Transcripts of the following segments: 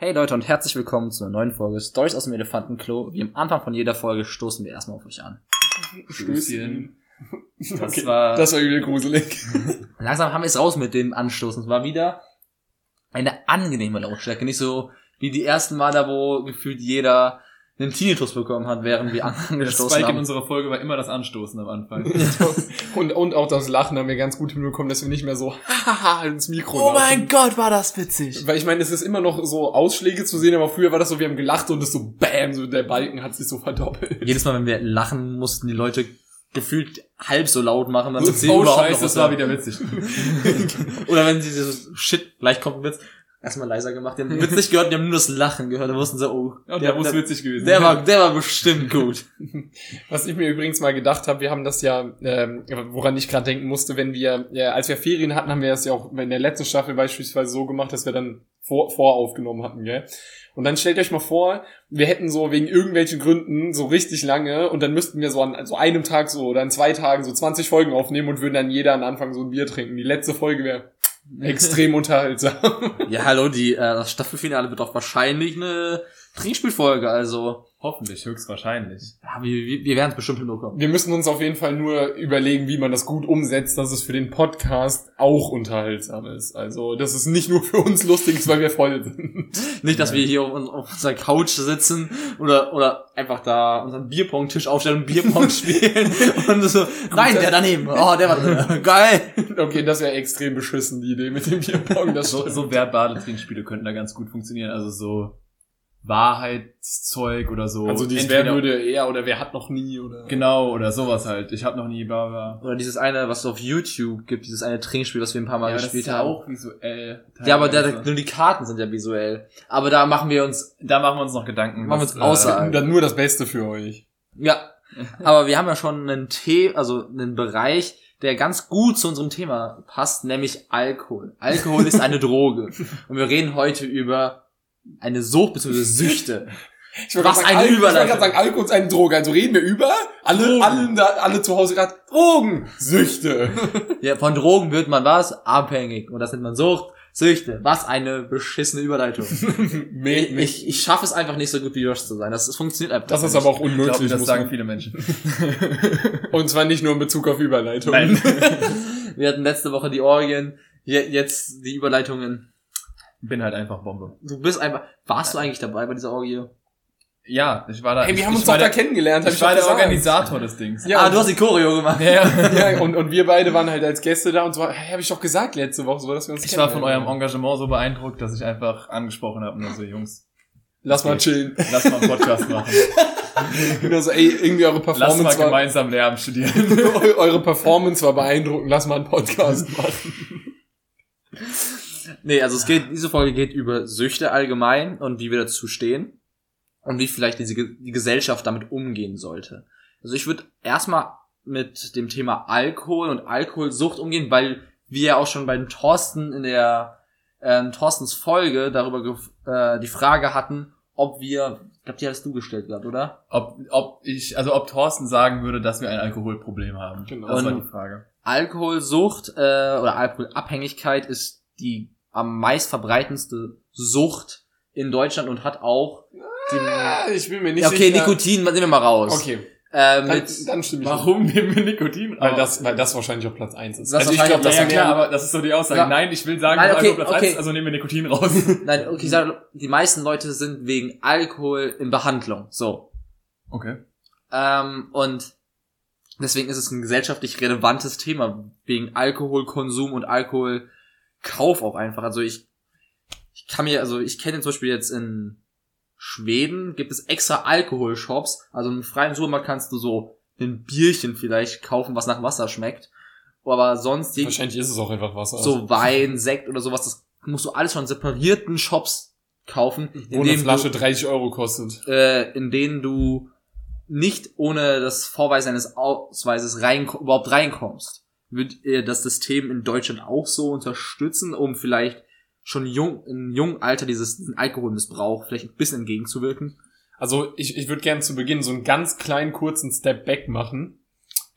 Hey Leute und herzlich willkommen zu einer neuen Folge Stories aus dem Elefantenklo. Wie am Anfang von jeder Folge stoßen wir erstmal auf euch an. Stößchen. Das Okay, war Das war übel gruselig. langsam haben wir es raus mit dem Anstoßen. Es war wieder eine angenehme Lautstärke, nicht so wie die ersten Mal da, wo gefühlt jeder einen Tinnitus bekommen hat, während wir angestoßen Spike in haben. unserer Folge war immer das Anstoßen am Anfang. Und, und auch das Lachen haben wir ganz gut hinbekommen, dass wir nicht mehr so hahaha ins Mikro Oh lachen. Gott, war das witzig! Weil ich meine, es ist immer noch so Ausschläge zu sehen, aber früher war das so, wir haben gelacht und es so bam, so der Balken hat sich so verdoppelt. Jedes Mal, wenn wir lachen, mussten die Leute gefühlt halb so laut machen, dann So, sind sie oh überhaupt scheiße, noch das was war wieder witzig. Oder wenn sie so, shit, gleich kommt ein Witz, erstmal leiser gemacht, die haben den Witz nicht gehört, die haben nur das Lachen gehört, da wussten sie, oh, Ja, der, der muss witzig gewesen der war, der war bestimmt gut. Was ich mir übrigens mal gedacht habe, wir haben das ja, ähm, woran ich gerade denken musste, wenn wir, ja, als wir Ferien hatten, haben wir das ja auch in der letzten Staffel beispielsweise so gemacht, dass wir dann vor, voraufgenommen hatten, gell? Und dann stellt euch mal vor, wir hätten so wegen irgendwelchen Gründen so richtig lange und dann müssten wir so an so einem Tag so oder an zwei Tagen so 20 Folgen aufnehmen und würden dann jeder am Anfang so ein Bier trinken. Die letzte Folge wäre extrem unterhaltsam. Ja, hallo, die, äh, das Staffelfinale wird auch wahrscheinlich eine Trinkspielfolge, also, Hoffentlich, höchstwahrscheinlich. ja, wir, wir, wir werden es bestimmt hinbekommen. Wir müssen uns auf jeden Fall nur überlegen, wie man das gut umsetzt, dass es für den Podcast auch unterhaltsam ist. Also, dass es nicht nur für uns lustig ist, weil wir voll sind. Nicht, dass wir hier auf, auf unserer Couch sitzen oder, oder einfach da unseren Bierpong-Tisch aufstellen und Bierpong spielen und so, nein, der daneben, oh, der war drin, geil. Okay, das wäre extrem beschissen, die Idee mit dem Bierpong. Das So, so verbale Trinkspiele könnten da ganz gut funktionieren. Also so Wahrheitszeug oder so. also dieses Entweder- Wer würde er oder wer hat noch nie oder... Genau, oder sowas halt. Ich habe noch nie bla bla. Oder dieses eine, was es auf YouTube gibt, dieses eine Trinkspiel, was wir ein paar Mal Ja, das gespielt ist ja haben. auch visuell. Ja, aber der, teilweise. nur die Karten sind ja visuell. Aber da machen wir uns, da machen wir uns noch Gedanken. Machen wir was, uns außer- äh, Dann nur das Beste für euch. ja. Aber wir haben ja schon einen The also einen Bereich, der ganz gut zu unserem Thema passt, nämlich Alkohol. Alkohol ist eine Droge. Und wir reden heute über eine Sucht bzw. Süchte. Ich wollte Was eine Al- ich wollte Überleitung. gerade sagen, Alkohol ist eine Droge. Also reden wir über alle, Drogen. alle, da, alle zu Hause gerade Drogen, Süchte. Ja, von Drogen wird man was? Abhängig. Und das nennt man Sucht, Süchte. Was eine beschissene Überleitung. Me- Ich, ich schaffe es einfach nicht so gut wie Josh zu sein. Das, das funktioniert einfach das ist nicht. aber auch ich unmöglich. glaube, das sagen man- viele Menschen. Und zwar nicht nur in Bezug auf Überleitung. Nein. Wir hatten letzte Woche die Orgien, je, jetzt die Überleitungen. Bin halt einfach Bombe. Du bist einfach, warst du eigentlich dabei bei dieser Orgie? Ja, ich war da. Hey, wir ich, haben ich uns doch da kennengelernt, hab Ich war der gesagt. Organisator des Dings. Ja, ah, und- du hast die Choreo gemacht. Ja, ja. ja, und, und wir beide waren halt als Gäste da und so, hey, habe ich doch gesagt letzte Woche, so dass wir uns Ich war von eurem. Engagement so beeindruckt, dass ich einfach angesprochen habe, nur so, Jungs, Lass mal chillen. lass mal einen Podcast machen. Genau so, ey, irgendwie eure Lass mal Performance war, gemeinsam Lehramt studieren. Eu- eure Performance war beeindruckend, lass mal einen Podcast machen. Nee, also es geht, diese Folge geht über Süchte allgemein und wie wir dazu stehen und wie vielleicht diese, die Gesellschaft damit umgehen sollte. Also ich würde erstmal mit dem Thema Alkohol und Alkoholsucht umgehen, weil wir ja auch schon bei dem Thorsten in der ähm, Thorstens Folge darüber äh, die Frage hatten, ob wir, ich glaube, die hattest du gestellt gehabt, oder? Ob, ob ich, also ob Thorsten sagen würde, dass wir ein Alkoholproblem haben. Genau. Das war Und- die Frage. Alkoholsucht äh, oder Alkoholabhängigkeit ist die am meistverbreitendste Sucht in Deutschland und hat auch die, Ah, ich bin mir nicht ja, okay, sicher. Nikotin, nehmen wir mal raus. Okay, Äh, dann, mit, dann stimme ich. Warum nehmen wir Nikotin? Weil raus? das, weil das wahrscheinlich auf Platz 1 ist. Das also ich glaube, das ja, ja, sind klar, aber das ist so die Aussage. Ja. Nein, ich will sagen, Nein, okay, Platz okay. eins, also nehmen wir Nikotin raus. nein, okay, ich sage, die meisten Leute sind wegen Alkohol in Behandlung. So. Okay. Ähm, und deswegen ist es ein gesellschaftlich relevantes Thema, wegen Alkoholkonsum und Alkoholkauf auch einfach. Also ich, ich kann mir, also ich kenne zum Beispiel jetzt in Schweden gibt es extra Alkoholshops. Also im freien Supermarkt kannst du so ein Bierchen vielleicht kaufen, was nach Wasser schmeckt. Aber sonst wahrscheinlich ist es auch einfach Wasser. so Wein, Sekt oder sowas, das musst du alles schon in separierten Shops kaufen, wo eine Flasche du, 30 Euro kostet. äh, in denen du nicht ohne das Vorweisen eines Ausweises rein, überhaupt reinkommst. Wird ihr das System in Deutschland auch so unterstützen, um vielleicht schon jung, im jungen Alter dieses Alkoholmissbrauch vielleicht ein bisschen entgegenzuwirken? Also ich, ich würde gerne zu Beginn so einen ganz kleinen kurzen Step back machen.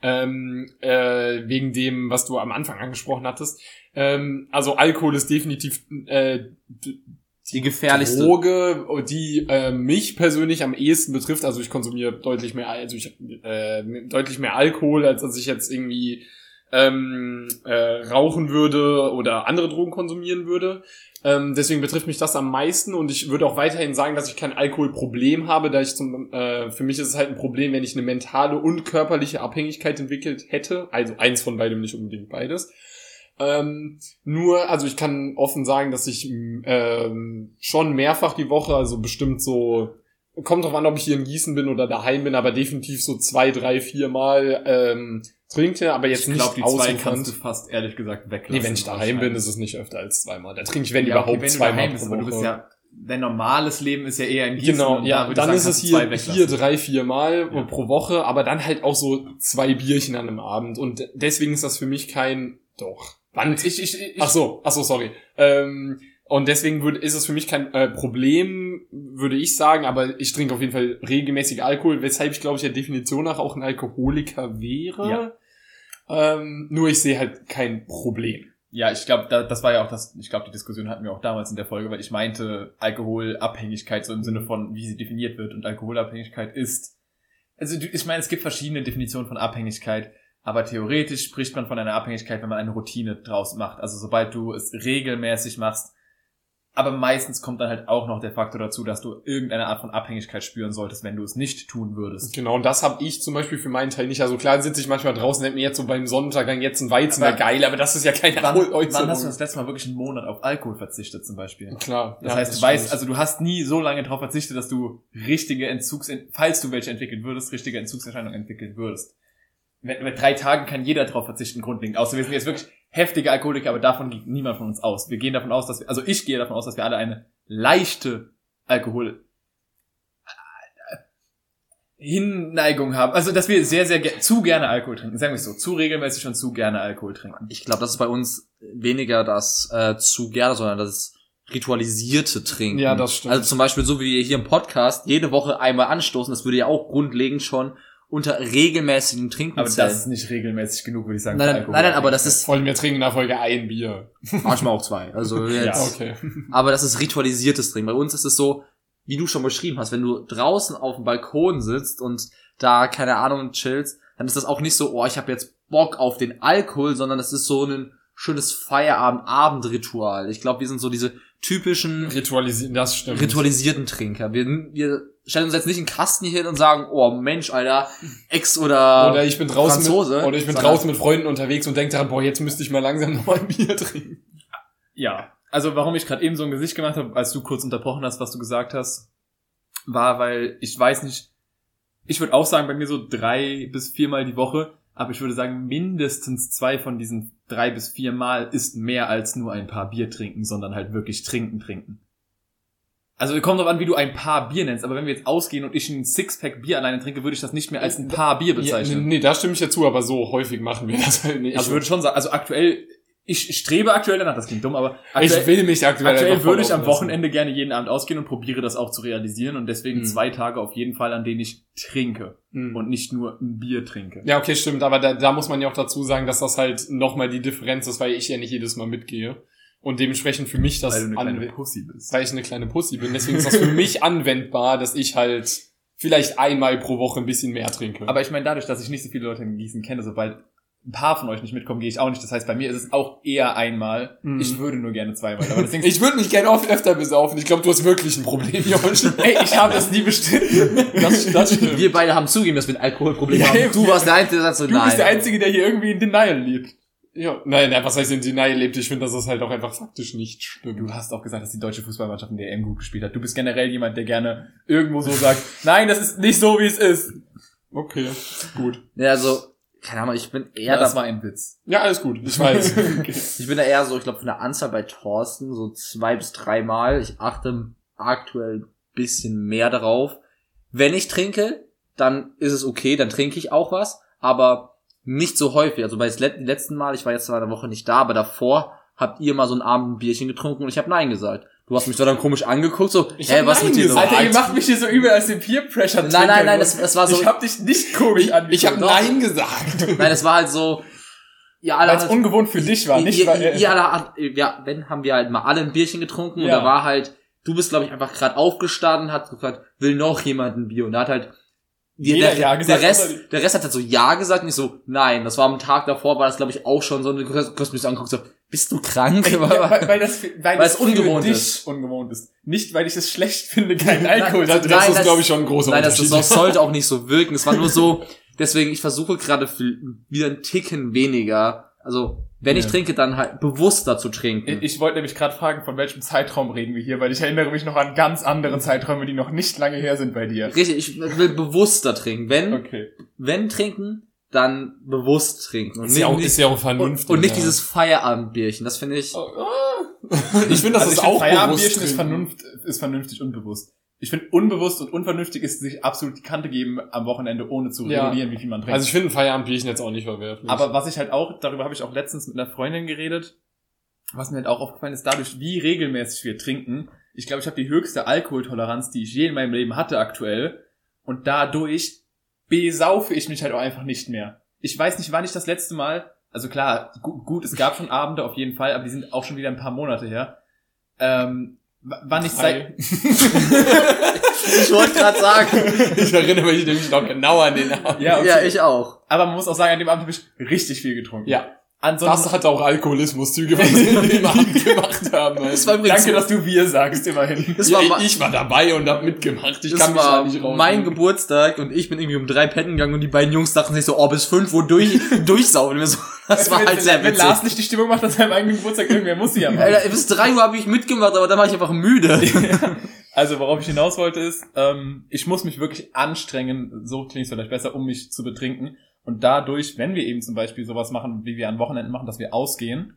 Ähm, äh, wegen dem, was du am Anfang angesprochen hattest. Ähm, also Alkohol ist definitiv äh, Die gefährlichste. Droge, die äh, mich persönlich am ehesten betrifft. Also ich konsumiere deutlich mehr, also ich äh, deutlich mehr Alkohol, als dass ich jetzt irgendwie ähm, äh, rauchen würde oder andere Drogen konsumieren würde. Ähm, deswegen betrifft mich das am meisten und ich würde auch weiterhin sagen, dass ich kein Alkoholproblem habe, da ich zum, äh, für mich ist es halt ein Problem, wenn ich eine mentale und körperliche Abhängigkeit entwickelt hätte. Also eins von beidem, nicht unbedingt beides. Ähm, nur, also ich kann offen sagen, dass ich ähm, schon mehrfach die Woche, also bestimmt so, kommt drauf an, ob ich hier in Gießen bin oder daheim bin, aber definitiv so zwei, drei, vier Mal ähm, trinke, aber jetzt ich glaub, nicht die zwei kannst du fast ehrlich gesagt weglassen. Nee, wenn ich daheim bin, ist es nicht öfter als zweimal. Da trinke ich, wenn ja, überhaupt, okay, wenn du zweimal pro aber du bist Woche. ja, dein normales Leben ist ja eher in Gießen. Genau, ja, da dann sagen, ist es hier, hier drei, vier Mal Ja. pro Woche, aber dann halt auch so zwei Bierchen an einem Abend und deswegen ist das für mich kein, doch. Wann? Ich, ich, ich, Ach so, ach so, sorry. Ähm, und deswegen würde, ist es für mich kein äh, Problem, würde ich sagen, aber ich trinke auf jeden Fall regelmäßig Alkohol, weshalb ich glaube ich der Definition nach auch ein Alkoholiker wäre. Ja. Ähm, nur ich sehe halt kein Problem. Ja, ich glaube, da, das war ja auch das, ich glaube, die Diskussion hatten wir auch damals in der Folge, weil ich meinte, Alkoholabhängigkeit so im Sinne von, wie sie definiert wird. Und Alkoholabhängigkeit ist, also ich meine, es gibt verschiedene Definitionen von Abhängigkeit, aber theoretisch spricht man von einer Abhängigkeit, wenn man eine Routine draus macht. Also sobald du es regelmäßig machst, aber meistens kommt dann halt auch noch der Faktor dazu, dass du irgendeine Art von Abhängigkeit spüren solltest, wenn du es nicht tun würdest. Genau, und das habe ich zum Beispiel für meinen Teil nicht. Also klar sitze ich manchmal draußen, denke mir jetzt so beim Sonnenuntergang jetzt ein Weizen, Aber- geil, aber das ist ja keine Wann, Alkohol- wann hast du das letzte Mal wirklich einen Monat auf Alkohol verzichtet zum Beispiel? Klar. Das ja, heißt, du stimmt. weißt, also du hast nie so lange darauf verzichtet, dass du richtige Entzugs, falls du welche entwickeln würdest, richtige Entzugserscheinungen entwickeln würdest. Wenn, mit drei Tagen kann jeder darauf verzichten, grundlegend. Außer wir sind jetzt wirklich heftige Alkoholiker, aber davon geht niemand von uns aus. Wir gehen davon aus, dass wir, also ich gehe davon aus, dass wir alle eine leichte Alkohol äh, Hinneigung haben. Also, dass wir sehr, sehr ge zu gerne Alkohol trinken. Sagen wir es so. Zu regelmäßig und zu gerne Alkohol trinken. Ich glaube, das ist bei uns weniger das äh, zu gerne, sondern das ritualisierte Trinken. Ja, das stimmt. Also zum Beispiel so wie wir hier im Podcast jede Woche einmal anstoßen, das würde ja auch grundlegend schon unter regelmäßigem Trinken Aber zählen. das ist nicht regelmäßig genug, würde ich sagen. nein, nein, nein, nein, aber das ist Vor allem, wir trinken in der Folge ein Bier. manchmal auch zwei. Also Ja, jetzt, okay. aber das ist ritualisiertes Trinken. Bei uns ist es so, wie du schon beschrieben hast, wenn du draußen auf dem Balkon sitzt und da keine Ahnung chillst, dann ist das auch nicht so, oh, ich habe jetzt Bock auf den Alkohol, sondern das ist so ein schönes Feierabend-Abendritual. Ich glaube, wir sind so diese typischen Ritualisieren, das stimmt. ritualisierten Trinker. Wir, wir stellen uns jetzt nicht einen Kasten hier hin und sagen, oh Mensch, Alter, Ex oder, Oder ich bin draußen Franzose, mit, oder ich bin sondern- draußen mit Freunden unterwegs und denke daran, boah, jetzt müsste ich mal langsam noch mal ein Bier trinken. Ja, also warum ich gerade eben so ein Gesicht gemacht habe, als du kurz unterbrochen hast, was du gesagt hast, war, weil ich weiß nicht, ich würde auch sagen, bei mir so drei bis viermal die Woche, aber ich würde sagen, mindestens zwei von diesen drei bis vier Mal ist mehr als nur ein paar Bier trinken, sondern halt wirklich trinken, trinken. Also kommt drauf an, wie du ein paar Bier nennst, aber wenn wir jetzt ausgehen und ich ein Sixpack Bier alleine trinke, würde ich das nicht mehr als ein paar Bier Ja, nee, bezeichnen. nee, da stimme ich ja zu, aber so häufig machen wir das halt nicht. ich würde schon sagen, also aktuell, ich strebe aktuell danach, das klingt dumm, aber ich aktuell, will mich aktuell, Aktuell würde ich am. Wochenende gerne jeden Abend ausgehen und probiere das auch zu realisieren und deswegen Mhm. zwei Tage auf jeden Fall, an denen ich trinke Mhm. und nicht nur ein Bier trinke. Ja, okay, stimmt, aber da, da muss man ja auch dazu sagen, dass das halt nochmal die Differenz ist, weil ich ja nicht jedes Mal mitgehe. Und dementsprechend für mich das weil du eine kleine Pussy bist. weil ich eine kleine Pussy bin. Deswegen ist das für mich anwendbar, dass ich halt vielleicht einmal pro Woche ein bisschen mehr trinke. Aber ich meine, dadurch, dass ich nicht so viele Leute in Gießen kenne, sobald ein paar von euch nicht mitkommen, gehe ich auch nicht. Das heißt, bei mir ist es auch eher einmal. Mhm. Ich würde nur gerne zweimal. Aber deswegen, ich würde mich gerne oft öfter besaufen. Ich glaube, du hast wirklich ein Problem, Josh. ey, ich habe das nie bestimmt. Das, das stimmt. wir beide haben zugegeben, dass wir ein Alkoholproblem Ja, haben. Du warst der Einzige, der so, Du nein. bist der Einzige, der hier irgendwie in Denial lebt. Ja, nein, nein, was heißt in Denial lebt? Ich finde, dass das halt auch einfach faktisch nicht stimmt. Du hast auch gesagt, dass die deutsche Fußballmannschaft in der EM gut gespielt hat. Du bist generell jemand, der gerne irgendwo so sagt, nein, das ist nicht so, wie es ist. Okay, gut. Ja, also, keine Ahnung, ich bin eher Ja, das da, war ein Witz. Ja, alles gut. Ich weiß. ich bin da eher so, ich glaube, von der Anzahl bei Thorsten so zwei bis dreimal. Ich achte aktuell ein bisschen mehr darauf. Wenn ich trinke, dann ist es okay, dann trinke ich auch was, aber nicht so häufig. Also bei das let- letzten Mal, ich war jetzt zwar eine Woche nicht da, aber davor habt ihr mal so ein Abend ein Bierchen getrunken und ich habe Nein gesagt. Du hast mich so dann komisch angeguckt, so, Ich hä, hab was mit dir gesagt. Alter, ihr macht mich hier so übel als den Peer Pressure. Nein, nein, nein, das, das war so, Ich hab dich nicht komisch Ich, angeguckt. ich habe Doch. Nein gesagt. nein, es war halt so, ja, alle Weil es halt- ungewohnt für dich war, nicht ihr, weil... ihr, ihr alle, hat- ja, wenn haben wir halt mal alle ein Bierchen getrunken und Ja. da war halt du bist, glaube ich, einfach gerade aufgestanden, hat gefragt, will noch jemand ein Bier? Und da hat halt Jeder der, Ja gesagt, der Rest, der Rest hat halt so Ja gesagt, nicht so Nein. Das war am Tag davor, war das, glaube ich, auch schon so. Und du hast mich so angeguckt, so, bist du krank? Ja, weil, weil das, weil Weil es für ungewohnt dich ist. ungewohnt ist. Nicht, weil ich es schlecht finde, keinen Alkohol Nein, nein, trinken. Das ist, das- glaube ich, schon ein großer Nein, das, Unterschied. das sollte auch nicht so wirken. Es war nur so, deswegen, ich versuche gerade wieder einen Ticken weniger. Also, wenn ich Ja. trinke, dann halt bewusster zu trinken. Ich wollte nämlich gerade fragen, von welchem Zeitraum reden wir hier, weil ich erinnere mich noch an ganz andere Zeiträume, die noch nicht lange her sind bei dir. Richtig, ich will bewusster trinken. Wenn, Okay. wenn trinken, dann bewusst trinken. Und ist, ja auch, nicht, ist ja auch und, vernünftig. und nicht ja. dieses Feierabendbierchen. Das finde ich. Oh, Ich finde, das also ist ich auch Feierabendbierchen ist, vernunft, ist vernünftig und bewusst. Ich finde, unbewusst und unvernünftig ist sich absolut die Kante geben am Wochenende, ohne zu Ja. regulieren, wie viel man trinkt. Also ich finde ein Feierabendbierchen jetzt auch nicht verwerflich. Aber was ich halt auch, darüber habe ich auch letztens mit einer Freundin geredet, was mir halt auch aufgefallen ist, dadurch, wie regelmäßig wir trinken. Ich glaube, ich habe die höchste Alkoholtoleranz, die ich je in meinem Leben hatte aktuell. Und dadurch besaufe ich mich halt auch einfach nicht mehr. Ich weiß nicht, wann ich das letzte Mal, also klar, gu gut, es gab schon Abende auf jeden Fall, aber die sind auch schon wieder ein paar Monate her. Ähm, wann ich seit, Ich wollte gerade sagen. ich erinnere mich nämlich noch genau an den Abend. ja, okay. ja, ich auch. aber man muss auch sagen, an dem Abend habe ich richtig viel getrunken. Ja, Ansonsten, das hat auch Alkoholismuszüge, was wir an gemacht haben. Das war übrigens danke, dass du wir sagst, immerhin. Das ja, war, ma- ich war dabei und hab mitgemacht. Ich das kann mich war nicht raus. mein Geburtstag und ich bin irgendwie um drei pennen gegangen und die beiden Jungs dachten sich so, oh, bis fünf Uhr durch, durchsaugen. wir so, das war wenn, halt sehr wenn witzig. Lars nicht die Stimmung macht an seinem eigenen Geburtstag, irgendwer muss sie ja machen. Alter, bis drei Uhr habe ich mitgemacht, aber dann war ich einfach müde. Also, worauf ich hinaus wollte, ist, ähm, ich muss mich wirklich anstrengen, so klingt es vielleicht besser, um mich zu betrinken. Und dadurch, wenn wir eben zum Beispiel sowas machen, wie wir an Wochenenden machen, dass wir ausgehen,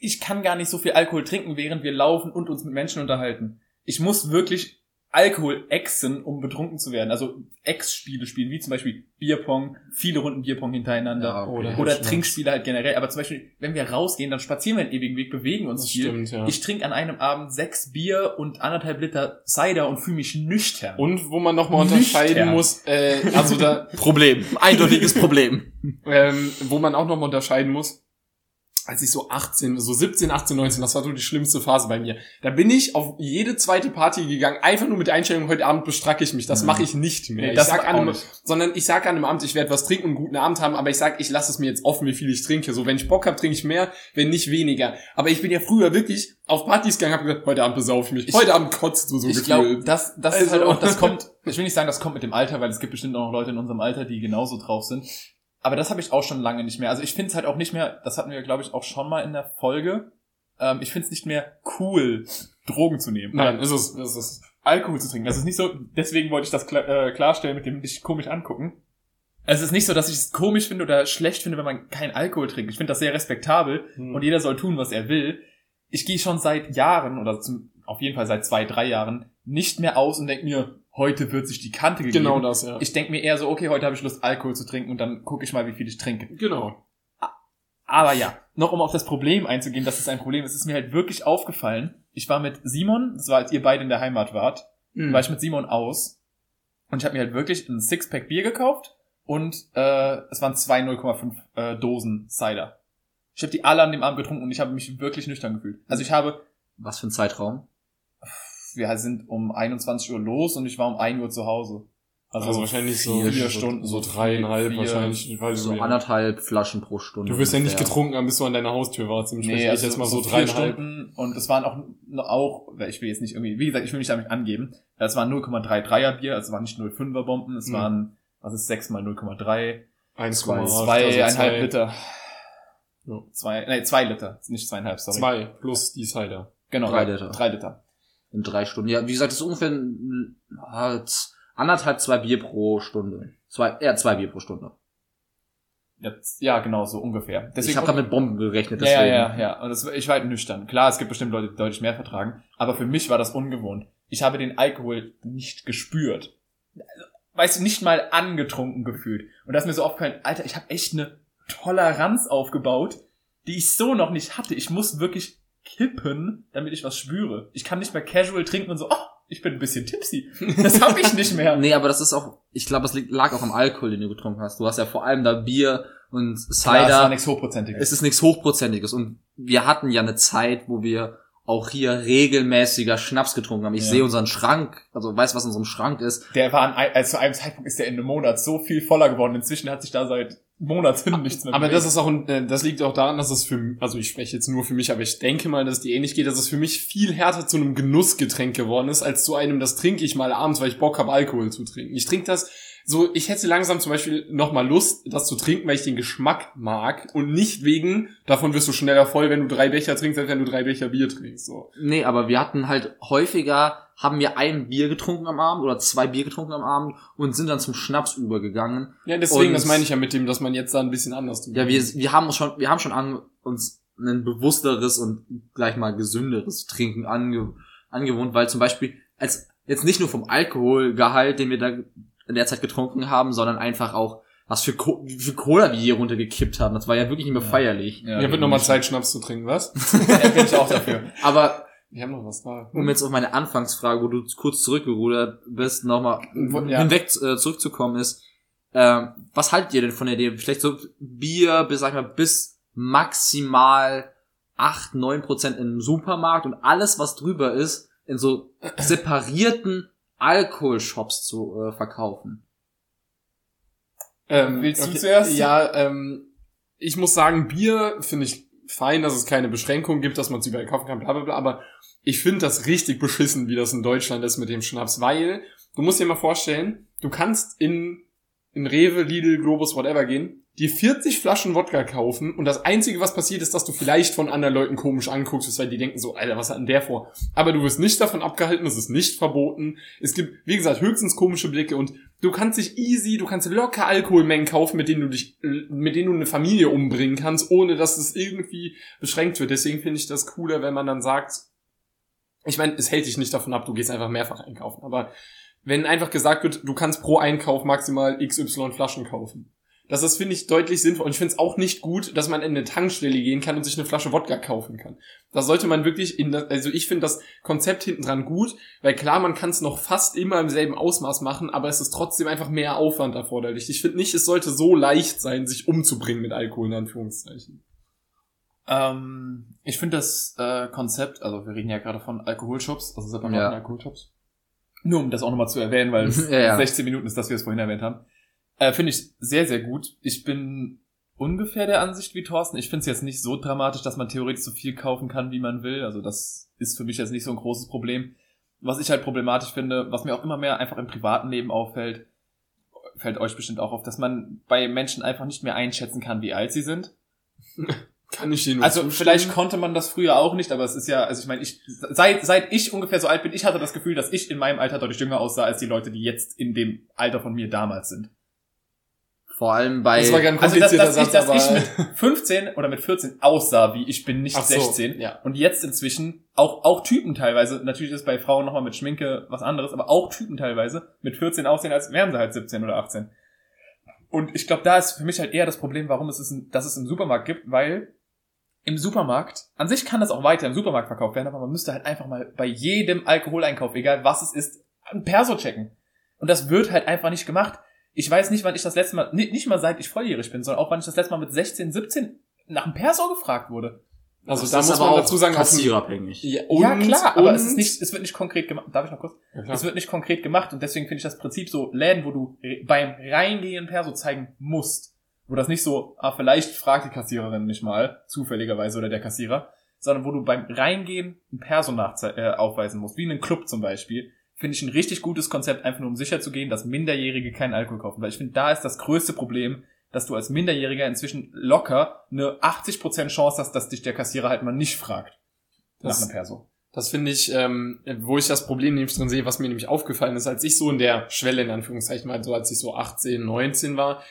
ich kann gar nicht so viel Alkohol trinken, während wir laufen und uns mit Menschen unterhalten. Ich muss wirklich Alkohol exen, um betrunken zu werden. Also Ex-Spiele spielen, wie zum Beispiel Bierpong, viele Runden Bierpong hintereinander. Ja, okay. Oder- Oder. Trinkspiele halt generell. Aber zum Beispiel, wenn wir rausgehen, dann spazieren wir einen ewigen Weg, bewegen uns Das viel. stimmt, ja. Ich trinke an einem Abend sechs Bier und anderthalb Liter Cider und fühle mich nüchtern. Und wo man nochmal unterscheiden Nüchtern. muss, äh, also da, Problem. Eindeutiges Problem. ähm, wo man auch nochmal unterscheiden muss, als ich so 18, so 17, 18, 19, das war so die schlimmste Phase bei mir. Da bin ich auf jede zweite Party gegangen, einfach nur mit der Einstellung, heute Abend bestracke ich mich. Das Mhm. mache ich nicht mehr. Nee, ich das sag an einem, sondern ich sag an einem Abend, ich werde was trinken und einen guten Abend haben, aber ich sag, ich lasse es mir jetzt offen, wie viel ich trinke. So, wenn ich Bock habe, trinke ich mehr, wenn nicht weniger. Aber ich bin ja früher wirklich auf Partys gegangen, habe gesagt, heute Abend besaufe ich mich. Ich- heute Abend kotzt du so ich glaube, das, das ist Also- halt auch, das kommt, ich will nicht sagen, das kommt mit dem Alter, weil es gibt bestimmt auch noch Leute in unserem Alter, die genauso drauf sind. Aber das habe ich auch schon lange nicht mehr. Also ich finde es halt auch nicht mehr, das hatten wir, glaube ich, auch schon mal in der Folge. Ähm, ich finde es nicht mehr cool, Drogen zu nehmen. Nein, ist es, ist es. Alkohol zu trinken. Das ist nicht so, deswegen wollte ich das klar, äh, klarstellen mit dem dich komisch angucken. Es ist nicht so, dass ich es komisch finde oder schlecht finde, wenn man keinen Alkohol trinkt. Ich finde das sehr respektabel Hm. und jeder soll tun, was er will. Ich gehe schon seit Jahren oder zum, auf jeden Fall seit zwei, drei Jahren nicht mehr aus und denke mir, heute wird sich die Kante gegeben. Genau das, ja. Ich denke mir eher so, okay, heute habe ich Lust, Alkohol zu trinken und dann gucke ich mal, wie viel ich trinke. genau. Aber ja, noch um auf das Problem einzugehen, dass es ein Problem ist, ist mir halt wirklich aufgefallen. Ich war mit Simon, das war als ihr beide in der Heimat wart, Mhm. war ich mit Simon aus und ich habe mir halt wirklich ein Sixpack Bier gekauft und äh, es waren zwei 0,5 äh, Dosen Cider. Ich habe die alle an dem Abend getrunken und ich habe mich wirklich nüchtern gefühlt. Also ich habe, Was für ein Zeitraum? Wir sind um 21 Uhr los und ich war um 1 Uhr zu Hause. Also, wahrscheinlich so vier vier Stunden, so so dreieinhalb vier- wahrscheinlich. Weil So anderthalb Flaschen pro Stunde. du wirst ja nicht getrunken haben, bis du an deiner Haustür warst. Nee, ich also jetzt mal so vier dreieinhalb. Stunden und es waren auch, auch, ich will jetzt nicht irgendwie, wie gesagt, ich will mich damit angeben. Es waren 0,33er Bier, also es waren nicht 0,5er Bomben, es Mhm. waren, was ist 6 mal 0,3? 1,8, Zweieinhalb also zwei- Liter. Ja. Zwei, nee, zwei Liter, nicht zweieinhalb, sorry. Zwei plus die Cider. Genau, Drei Liter. Drei Liter. In drei Stunden. Ja, wie gesagt, das ist ungefähr ein- z- anderthalb, zwei Bier pro Stunde. Zwei, eher zwei Bier pro Stunde. Ja, genau, so ungefähr. ich habe gerade mit Bomben gerechnet, ja, ja, deswegen. ja, ja. Und das, ich war halt nüchtern. Klar, es gibt bestimmt Leute, die deutlich mehr vertragen, aber für mich war das ungewohnt. Ich habe den Alkohol nicht gespürt. Weißt du, nicht mal angetrunken gefühlt. Und das ist mir so aufgefallen, Alter, ich habe echt eine Toleranz aufgebaut, die ich so noch nicht hatte. Ich muss wirklich kippen, damit ich was spüre. Ich kann nicht mehr casual trinken und so, oh, ich bin ein bisschen tipsy. Das habe ich nicht mehr. Nee, aber das ist auch, ich glaube, das lag auch am Alkohol, den du getrunken hast. Du hast ja vor allem da Bier und Klar, es war Cider. nichts Hochprozentiges. es ist nichts Hochprozentiges. Und wir hatten ja eine Zeit, wo wir auch hier regelmäßiger Schnaps getrunken haben. Ich Ja. sehe unseren Schrank, also weiß, was in unserem Schrank ist. Der war an, also zu einem Zeitpunkt ist der in einem Monat so viel voller geworden. Inzwischen hat sich da seit Monaten nichts mehr Aber bewegt. das ist auch, ein, äh, das liegt auch daran, dass es für, also ich spreche jetzt nur für mich, aber ich denke mal, dass es dir ähnlich geht, dass es für mich viel härter zu einem Genussgetränk geworden ist, als zu einem, das trinke ich mal abends, weil ich Bock habe, Alkohol zu trinken. Ich trinke das so, ich hätte langsam zum Beispiel noch mal Lust, das zu trinken, weil ich den Geschmack mag und nicht wegen, davon wirst du schneller voll, wenn du drei Becher trinkst, als wenn du drei Becher Bier trinkst, so. Nee, aber wir hatten halt häufiger, haben wir ein Bier getrunken am Abend oder zwei Bier getrunken am Abend und sind dann zum Schnaps übergegangen. Ja, deswegen, Und- das meine ich ja mit dem, dass man jetzt da ein bisschen anders tut. Ja, wir, wir haben uns schon, wir haben schon an, uns ein bewussteres und gleich mal gesünderes Trinken ange, angewohnt, weil zum Beispiel als jetzt nicht nur vom Alkoholgehalt, den wir da in der Zeit getrunken haben, sondern einfach auch was für, Co wie viel Cola wir hier runtergekippt haben. Das war ja wirklich nicht mehr Ja. feierlich. ja, Ja, wird nochmal Zeit, Schnaps zu trinken, was? Ja, bin ich auch dafür. Aber Wir haben noch was da. um jetzt auf meine Anfangsfrage, wo du kurz zurückgerudert bist, nochmal Ja. hinweg äh, zurückzukommen ist, ähm, was haltet ihr denn von der Idee? Vielleicht so Bier bis, sag ich mal, bis maximal 8, 9 Prozent im Supermarkt und alles, was drüber ist, in so separierten Alkoholshops zu äh, verkaufen. Ähm, Willst du zuerst? Ja, ähm, ich muss sagen, Bier finde ich fein, dass es keine Beschränkungen gibt, dass man es überall kaufen kann, bla bla bla, aber ich finde das richtig beschissen, wie das in Deutschland ist mit dem Schnaps, weil du musst dir mal vorstellen, du kannst in, in Rewe, Lidl, Globus, whatever gehen, dir 40 Flaschen Wodka kaufen und das Einzige, was passiert, ist, dass du vielleicht von anderen Leuten komisch anguckst, weil die denken so, Alter, was hat denn der vor? Aber du wirst nicht davon abgehalten, es ist nicht verboten. Es gibt, wie gesagt, höchstens komische Blicke und du kannst dich easy, du kannst locker Alkoholmengen kaufen, mit denen du dich, mit denen du eine Familie umbringen kannst, ohne dass es irgendwie beschränkt wird. Deswegen finde ich das cooler, wenn man dann sagt, ich meine, es hält dich nicht davon ab, du gehst einfach mehrfach einkaufen, aber wenn einfach gesagt wird, du kannst pro Einkauf maximal XY Flaschen kaufen. Das ist, finde ich, deutlich sinnvoll. Und ich finde es auch nicht gut, dass man in eine Tankstelle gehen kann und sich eine Flasche Wodka kaufen kann. Das sollte man wirklich in das, also ich finde das Konzept hinten dran gut, weil klar, man kann es noch fast immer im selben Ausmaß machen, aber es ist trotzdem einfach mehr Aufwand erforderlich. Ich finde nicht, es sollte so leicht sein, sich umzubringen mit Alkohol, in Anführungszeichen. Ähm, ich finde das äh, Konzept, also wir reden ja gerade von Alkoholshops, also separaten Ja. Alkoholshops. Nur um das auch nochmal zu erwähnen, weil es Ja, ja. 16 Minuten ist, dass wir es vorhin erwähnt haben. Äh, finde ich sehr, sehr gut. Ich bin ungefähr der Ansicht wie Thorsten. Ich finde es jetzt nicht so dramatisch, dass man theoretisch so viel kaufen kann, wie man will. Also das ist für mich jetzt nicht so ein großes Problem. Was ich halt problematisch finde, was mir auch immer mehr einfach im privaten Leben auffällt, fällt euch bestimmt auch auf, dass man bei Menschen einfach nicht mehr einschätzen kann, wie alt sie sind. Kann ich Ihnen nur Also zustimmen? vielleicht konnte man das früher auch nicht, aber es ist ja, also ich meine, ich seit seit ich ungefähr so alt bin, ich hatte das Gefühl, dass ich in meinem Alter deutlich jünger aussah als die Leute, die jetzt in dem Alter von mir damals sind. Vor allem bei Das war ganz Also dass, dass, ich, dass Satz, ich mit 15 oder mit 14 aussah, wie ich bin, nicht Ach so, 16. ja. Und jetzt inzwischen auch auch Typen teilweise, natürlich ist bei Frauen nochmal mit Schminke was anderes, aber auch Typen teilweise mit 14 aussehen, als wären sie halt 17 oder 18. Und ich glaube, da ist für mich halt eher das Problem, warum es ist, dass es im Supermarkt gibt, weil im Supermarkt, an sich kann das auch weiter im Supermarkt verkauft werden, aber man müsste halt einfach mal bei jedem Alkoholeinkauf, egal was es ist, ein Perso checken. Und das wird halt einfach nicht gemacht. Ich weiß nicht, wann ich das letzte Mal, nicht, nicht mal seit ich volljährig bin, sondern auch wann ich das letzte Mal mit 16, 17 nach einem Perso gefragt wurde. Also Das da ist muss aber man auch dazu sagen, kassierabhängig. Ja, ja, und- klar, aber es ist nicht, es wird nicht konkret gemacht. Darf ich noch kurz? Ja. Es wird nicht konkret gemacht und deswegen finde ich das Prinzip so Läden, wo du beim Reingehen Perso zeigen musst. Wo das nicht so, ah, vielleicht fragt die Kassiererin mich mal, zufälligerweise oder der Kassierer, sondern wo du beim Reingehen ein Perso äh, aufweisen musst, wie in einem Club zum Beispiel, finde ich ein richtig gutes Konzept, einfach nur um sicher zu gehen, dass Minderjährige keinen Alkohol kaufen. Weil ich finde, da ist das größte Problem, dass du als Minderjähriger inzwischen locker eine 80% Chance hast, dass dich der Kassierer halt mal nicht fragt. Nach Das- einem Perso. Das finde ich, ähm, wo ich das Problem nämlich drin sehe, was mir nämlich aufgefallen ist, als ich so in der Schwelle in Anführungszeichen war, so als ich so 18, 19 war,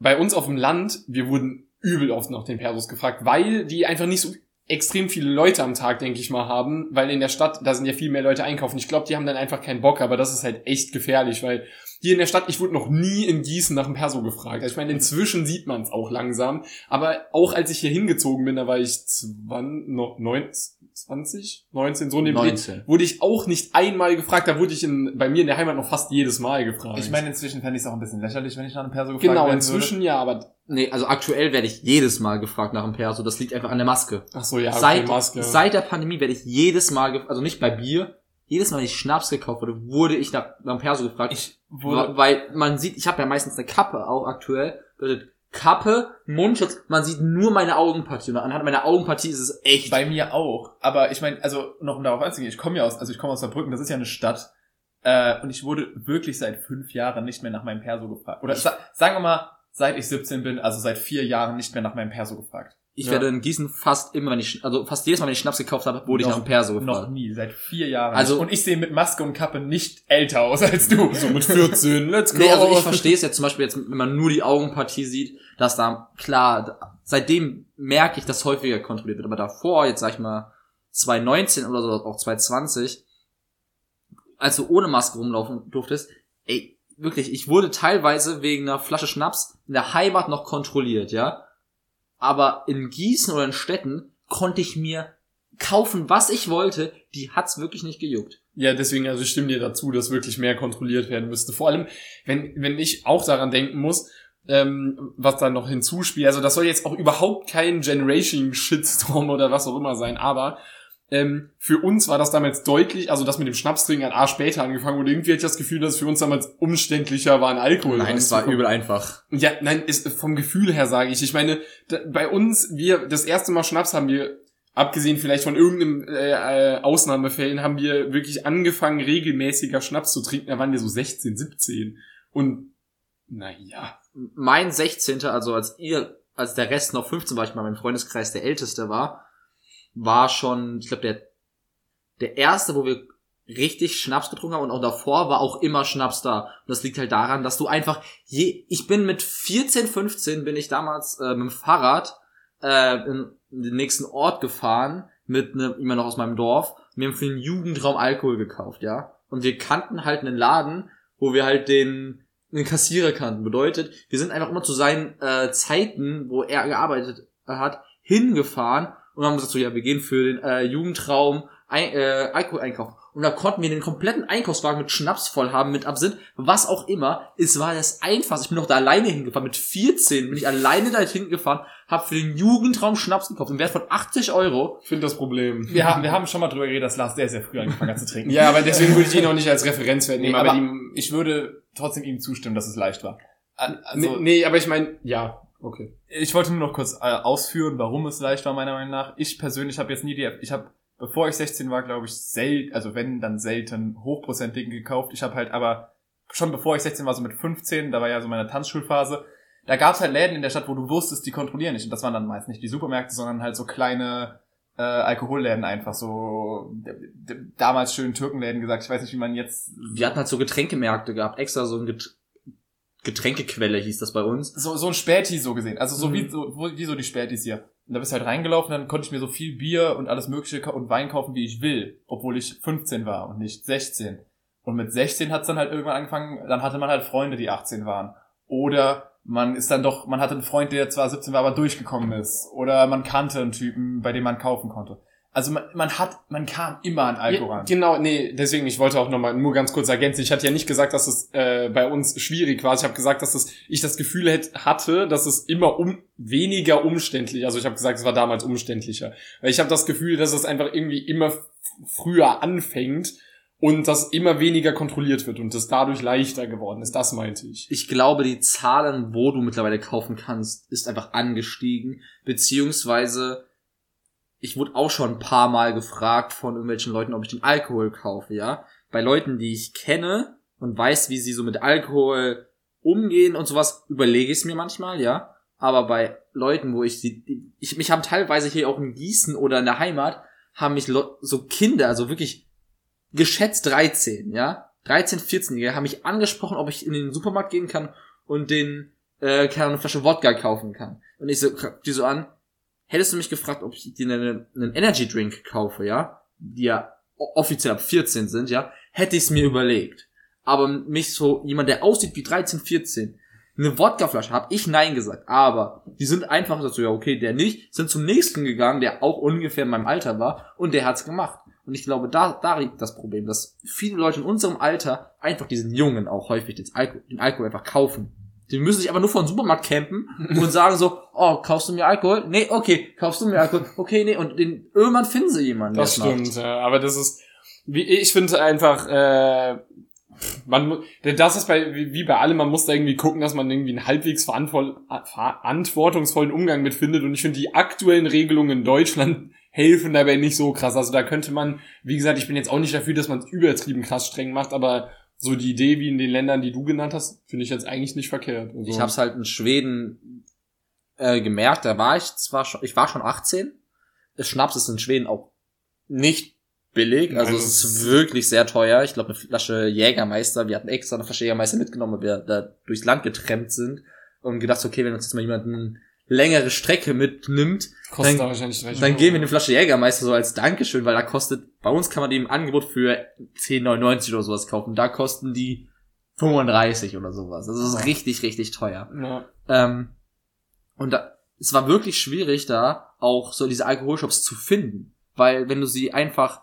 bei uns auf dem Land, wir wurden übel oft nach den Persos gefragt, weil die einfach nicht so extrem viele Leute am Tag, denke ich mal, haben, weil in der Stadt, da sind ja viel mehr Leute einkaufen. Ich glaube, die haben dann einfach keinen Bock, aber das ist halt echt gefährlich, weil hier in der Stadt, ich wurde noch nie in Gießen nach dem Perso gefragt. Also ich meine, inzwischen sieht man es auch langsam. Aber auch als ich hier hingezogen bin, da war ich 20, 19, so in dem Dreh, 19. wurde ich auch nicht einmal gefragt. Da wurde ich in, bei mir in der Heimat noch fast jedes Mal gefragt. Ich meine, inzwischen fände ich es auch ein bisschen lächerlich, wenn ich nach einem Perso gefragt genau, werden inzwischen ja, aber Nee, also aktuell werde ich jedes Mal gefragt nach dem Perso. Das liegt einfach an der Maske. ach so, ja, okay, seit, Maske. seit der Pandemie werde ich jedes Mal, gef- also nicht bei Bier, jedes Mal, wenn ich Schnaps gekauft wurde, wurde ich nach, nach Perso gefragt. Ich wurde, weil man sieht, ich habe ja meistens eine Kappe auch aktuell. Bedeutet, Kappe, Mundschutz, man sieht nur meine Augenpartie. Und anhand meiner Augenpartie ist es echt. bei mir auch. Aber ich meine, also noch um darauf einzugehen, ich komme ja aus, also ich komme aus Saarbrücken, das ist ja eine Stadt. Äh, und ich wurde wirklich seit fünf Jahren nicht mehr nach meinem Perso gefragt. Oder sa sagen wir mal, seit ich 17 bin, also seit vier Jahren nicht mehr nach meinem Perso gefragt. Ich Ja. werde in Gießen fast immer, wenn ich, also fast jedes Mal, wenn ich Schnaps gekauft habe, wurde ich Noch- nach dem Perso Noch gefragt. nie, seit vier Jahren. Also- nicht. und ich sehe mit Maske und Kappe nicht älter aus als du. so mit 14, let's go. Nee, also ich verstehe es jetzt zum Beispiel jetzt, wenn man nur die Augenpartie sieht, dass da, klar, seitdem merke ich, dass häufiger kontrolliert wird. Aber davor, jetzt sag ich mal, 2019 oder so, auch 2020, als du ohne Maske rumlaufen durftest, ey, wirklich, ich wurde teilweise wegen einer Flasche Schnaps in der Heimat noch kontrolliert, ja. Aber in Gießen oder in Städten konnte ich mir kaufen, was ich wollte, die hat's wirklich nicht gejuckt. Ja, deswegen, also ich stimme dir dazu, dass wirklich mehr kontrolliert werden müsste. Vor allem, wenn, wenn ich auch daran denken muss, ähm, was da noch hinzuspielt. Also das soll jetzt auch überhaupt kein Generation Shitstorm oder was auch immer sein, aber ähm, für uns war das damals deutlich, also das mit dem Schnapstrinken ein Jahr später angefangen und irgendwie hatte ich das Gefühl, dass es für uns damals umständlicher war, einen Alkohol ranzukommen. einfach. Ja, nein, ist vom Gefühl her sage ich. Ich meine, da, bei uns, wir das erste Mal Schnaps haben wir, abgesehen vielleicht von irgendeinem äh, äh, Ausnahmefällen, haben wir wirklich angefangen, regelmäßiger Schnaps zu trinken. Da waren wir so 16, 17. Und naja. mein 16. also als ihr, als der Rest noch 15 war, ich mal mein Freundeskreis der älteste war, war schon, ich glaube, der, der erste, wo wir richtig Schnaps getrunken haben und auch davor war auch immer Schnaps da. Und das liegt halt daran, dass du einfach je, ich bin mit 14, 15 bin ich damals äh, mit dem Fahrrad äh, in, den nächsten Ort gefahren mit einem, immer noch aus meinem Dorf. Wir haben für den Jugendraum Alkohol gekauft, ja. Und wir kannten halt einen Laden, wo wir halt den, den Kassierer kannten. Bedeutet, wir sind einfach immer zu seinen äh, Zeiten, wo er gearbeitet hat, hingefahren und haben gesagt so, ja, wir gehen für den äh, Jugendraum ein, äh, Alkohol einkaufen. Und da konnten wir den kompletten Einkaufswagen mit Schnaps voll haben, mit Absinth, was auch immer. Es war das Einfachste. Ich bin noch da alleine hingefahren. Mit 14 bin ich alleine da hingefahren, habe für den Jugendraum Schnaps gekauft, im Wert von 80 Euro. Ich finde das Problem. Wir haben, wir haben schon mal drüber geredet, dass Lars sehr, sehr früh angefangen hat zu trinken. Ja, aber deswegen würde ich ihn auch nicht als Referenzwert Nee, nehmen. aber aber die, ich würde trotzdem ihm zustimmen, dass es leicht war. Ä- Also, nee, nee, aber ich meine, ja, okay. Ich wollte nur noch kurz äh, ausführen, warum es leicht war, meiner Meinung nach. Ich persönlich habe jetzt nie die, ich habe, bevor ich 16 war, glaube ich, selten, also wenn, dann selten hochprozentigen gekauft. Ich habe halt aber, schon bevor ich 16 war, so mit 15, da war ja so meine Tanzschulphase, da gab es halt Läden in der Stadt, wo du wusstest, die kontrollieren nicht. Und das waren dann meist nicht die Supermärkte, sondern halt so kleine äh, Alkoholläden einfach, so damals schön Türkenläden gesagt. Ich weiß nicht, wie man jetzt Wir hatten halt so Getränkemärkte gehabt, extra so ein Get Getränkequelle hieß das bei uns. so, so ein Späti so gesehen. Also so Mhm. wie, so, wie so die Spätis hier. Und da bist du halt reingelaufen, dann konnte ich mir so viel Bier und alles mögliche und Wein kaufen, wie ich will. Obwohl ich 15 war und nicht 16. Und mit 16 hat's dann halt irgendwann angefangen, dann hatte man halt Freunde, die 18 waren. Oder man ist dann doch, man hatte einen Freund, der zwar 17 war, aber durchgekommen ist. Oder man kannte einen Typen, bei dem man kaufen konnte. Also man, man hat, man kam immer an Alkohol Ja, genau, nee, deswegen, ich wollte auch nochmal nur ganz kurz ergänzen. Ich hatte ja nicht gesagt, dass es äh, bei uns schwierig war. Ich habe gesagt, dass es, ich das Gefühl hätte, hatte, dass es immer um weniger umständlich, also ich habe gesagt, es war damals umständlicher. Weil ich habe das Gefühl, dass es einfach irgendwie immer früher anfängt und dass immer weniger kontrolliert wird und es dadurch leichter geworden ist. Das meinte ich. Ich glaube, die Zahlen, wo du mittlerweile kaufen kannst, ist einfach angestiegen. Beziehungsweise, ich wurde auch schon ein paar Mal gefragt von irgendwelchen Leuten, ob ich den Alkohol kaufe, ja. Bei Leuten, die ich kenne und weiß, wie sie so mit Alkohol umgehen und sowas, überlege ich es mir manchmal, ja. Aber bei Leuten, wo ich sie, ich, mich haben teilweise hier auch in Gießen oder in der Heimat, haben mich so Kinder, also wirklich geschätzt 13, ja. 13, 14-Jährige haben mich angesprochen, ob ich in den Supermarkt gehen kann und den, äh, keine Ahnung, Flasche Wodka kaufen kann. Und ich so, die so an, hättest du mich gefragt, ob ich dir einen, einen Energy Drink kaufe, ja, die ja offiziell ab 14 sind, ja, hätte ich es mir überlegt. Aber mich so, jemand, der aussieht wie 13, 14, eine Wodkaflasche, habe ich nein gesagt. Aber die sind einfach so, ja, okay, der nicht, sind zum nächsten gegangen, der auch ungefähr in meinem Alter war und der hat's gemacht. Und ich glaube, da, da liegt das Problem, dass viele Leute in unserem Alter einfach diesen Jungen auch häufig den Alkohol, den Alkohol einfach kaufen. Die müssen sich aber nur vor den Supermarkt campen und sagen so, oh, kaufst du mir Alkohol? Nee, okay, kaufst du mir Alkohol? Okay, nee, und den, irgendwann finden sie jemanden. Das stimmt, ja, aber das ist, wie ich finde einfach, äh, man, das ist bei, wie bei allem, man muss da irgendwie gucken, dass man irgendwie einen halbwegs verantwort, verantwortungsvollen Umgang mit findet. Und ich finde, die aktuellen Regelungen in Deutschland helfen dabei nicht so krass. Also da könnte man, wie gesagt, ich bin jetzt auch nicht dafür, dass man es übertrieben krass streng macht, aber so die Idee wie in den Ländern, die du genannt hast, finde ich jetzt eigentlich nicht verkehrt. Also, Ich habe es halt in Schweden äh, gemerkt, da war ich zwar schon, ich war schon 18. Das Schnaps ist in Schweden auch nicht billig, also Also es ist wirklich sehr teuer. Ich glaube, eine Flasche Jägermeister, wir hatten extra eine Flasche Jägermeister mitgenommen, weil wir da durchs Land getrennt sind und gedacht, okay, wenn uns jetzt mal jemand eine längere Strecke mitnimmt, kostet dann- da wahrscheinlich 30 dann Euro. geben wir eine Flasche Jägermeister so als Dankeschön, weil da kostet, bei uns kann man die im Angebot für 10,99 oder sowas kaufen. Da kosten die 35 oder sowas. Das ist richtig, richtig teuer. Ja. Ähm, und da, es war wirklich schwierig, da auch so diese Alkoholshops zu finden. Weil wenn du sie einfach,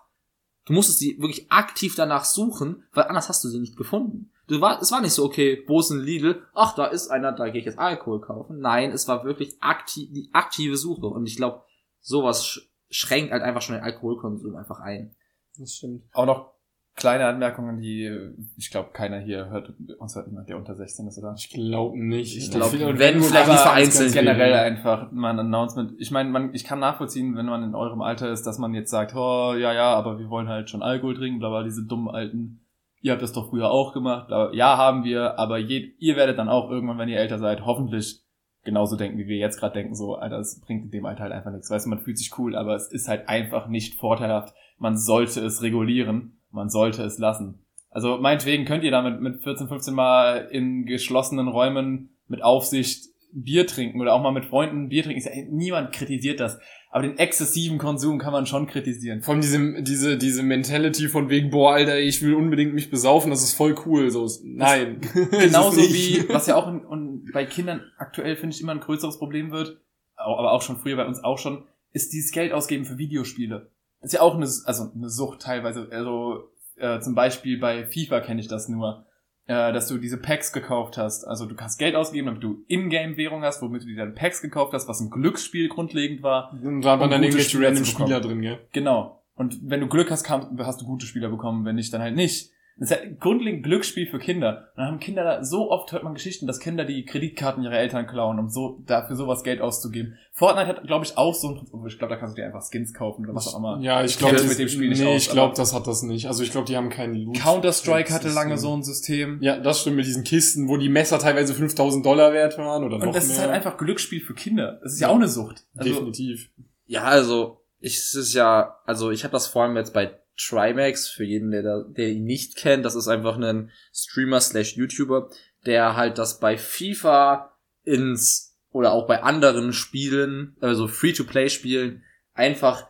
du musstest sie wirklich aktiv danach suchen, weil anders hast du sie nicht gefunden. Du war, es war nicht so, okay, wo ist ein Lidl? Ach, da ist einer, da gehe ich jetzt Alkohol kaufen. Nein, es war wirklich aktiv, die aktive Suche. Und ich glaube, sowas sch schränkt halt einfach schon den Alkoholkonsum einfach ein. Das stimmt. Auch noch kleine Anmerkungen, die ich glaube keiner hier hört, uns hört niemand, der unter 16 ist, oder? Ich glaube nicht. Ich glaub, finde, wenn, nur vielleicht nicht vereinzelt generell wenige. einfach mal ein Announcement. Ich meine, man, ich kann nachvollziehen, wenn man in eurem Alter ist, dass man jetzt sagt, oh, ja, ja, aber wir wollen halt schon Alkohol trinken, bla, bla, diese dummen Alten. Ihr habt das doch früher auch gemacht. Ja, haben wir, aber je, ihr werdet dann auch irgendwann, wenn ihr älter seid, hoffentlich genauso denken, wie wir jetzt gerade denken, so, Alter, es bringt in dem Alter halt einfach nichts. Weißt du, man fühlt sich cool, aber es ist halt einfach nicht vorteilhaft. Man sollte es regulieren, man sollte es lassen. Also meinetwegen könnt ihr damit mit 14, 15 Mal in geschlossenen Räumen mit Aufsicht Bier trinken oder auch mal mit Freunden Bier trinken. Niemand kritisiert das. Aber den exzessiven Konsum kann man schon kritisieren. Vor allem diese, diese, diese Mentality von wegen, boah, Alter, ich will unbedingt mich besaufen, das ist voll cool. So, nein. Genauso wie, was ja auch in, und bei Kindern aktuell, finde ich, immer ein größeres Problem wird, aber auch schon früher bei uns auch schon, ist dieses Geld ausgeben für Videospiele. Das ist ja auch eine, also eine Sucht teilweise. Also äh, zum Beispiel bei FIFA kenne ich das nur, äh, dass du diese Packs gekauft hast. Also du kannst Geld ausgeben, damit du Ingame-Währung hast, womit du dir dann Packs gekauft hast, was ein Glücksspiel grundlegend war. Und da hat man um dann irgendwelche random. Spieler drin, gell? Genau. Und wenn du Glück hast, kam, hast du gute Spieler bekommen, wenn nicht, dann halt nicht. Das ist ja grundlegend Glücksspiel für Kinder. Und dann haben Kinder da, so oft hört man Geschichten, dass Kinder die Kreditkarten ihrer Eltern klauen, um so, dafür sowas Geld auszugeben. Fortnite hat, glaube ich, auch so ein Prinzip, ich glaube, da kannst du dir einfach Skins kaufen oder was auch immer. Ja, ich Ich glaube, mit dem Spiel nicht nee, aus, ich glaube, das hat das nicht. Also ich glaube, die haben keinen Loot. Counter-Strike hatte lange so ein System. Ja, das stimmt mit diesen Kisten, wo die Messer teilweise 5000 Dollar wert waren oder noch Und das mehr. ist halt einfach Glücksspiel für Kinder. Das ist ja auch eine Sucht. Also, Definitiv. Ja, also, ich, es ist ja, also ich habe das vor allem jetzt bei Trimax, für jeden, der, da, der ihn nicht kennt, das ist einfach ein Streamer slash YouTuber, der halt das bei FIFA ins, oder auch bei anderen Spielen, also Free-to-Play-Spielen, einfach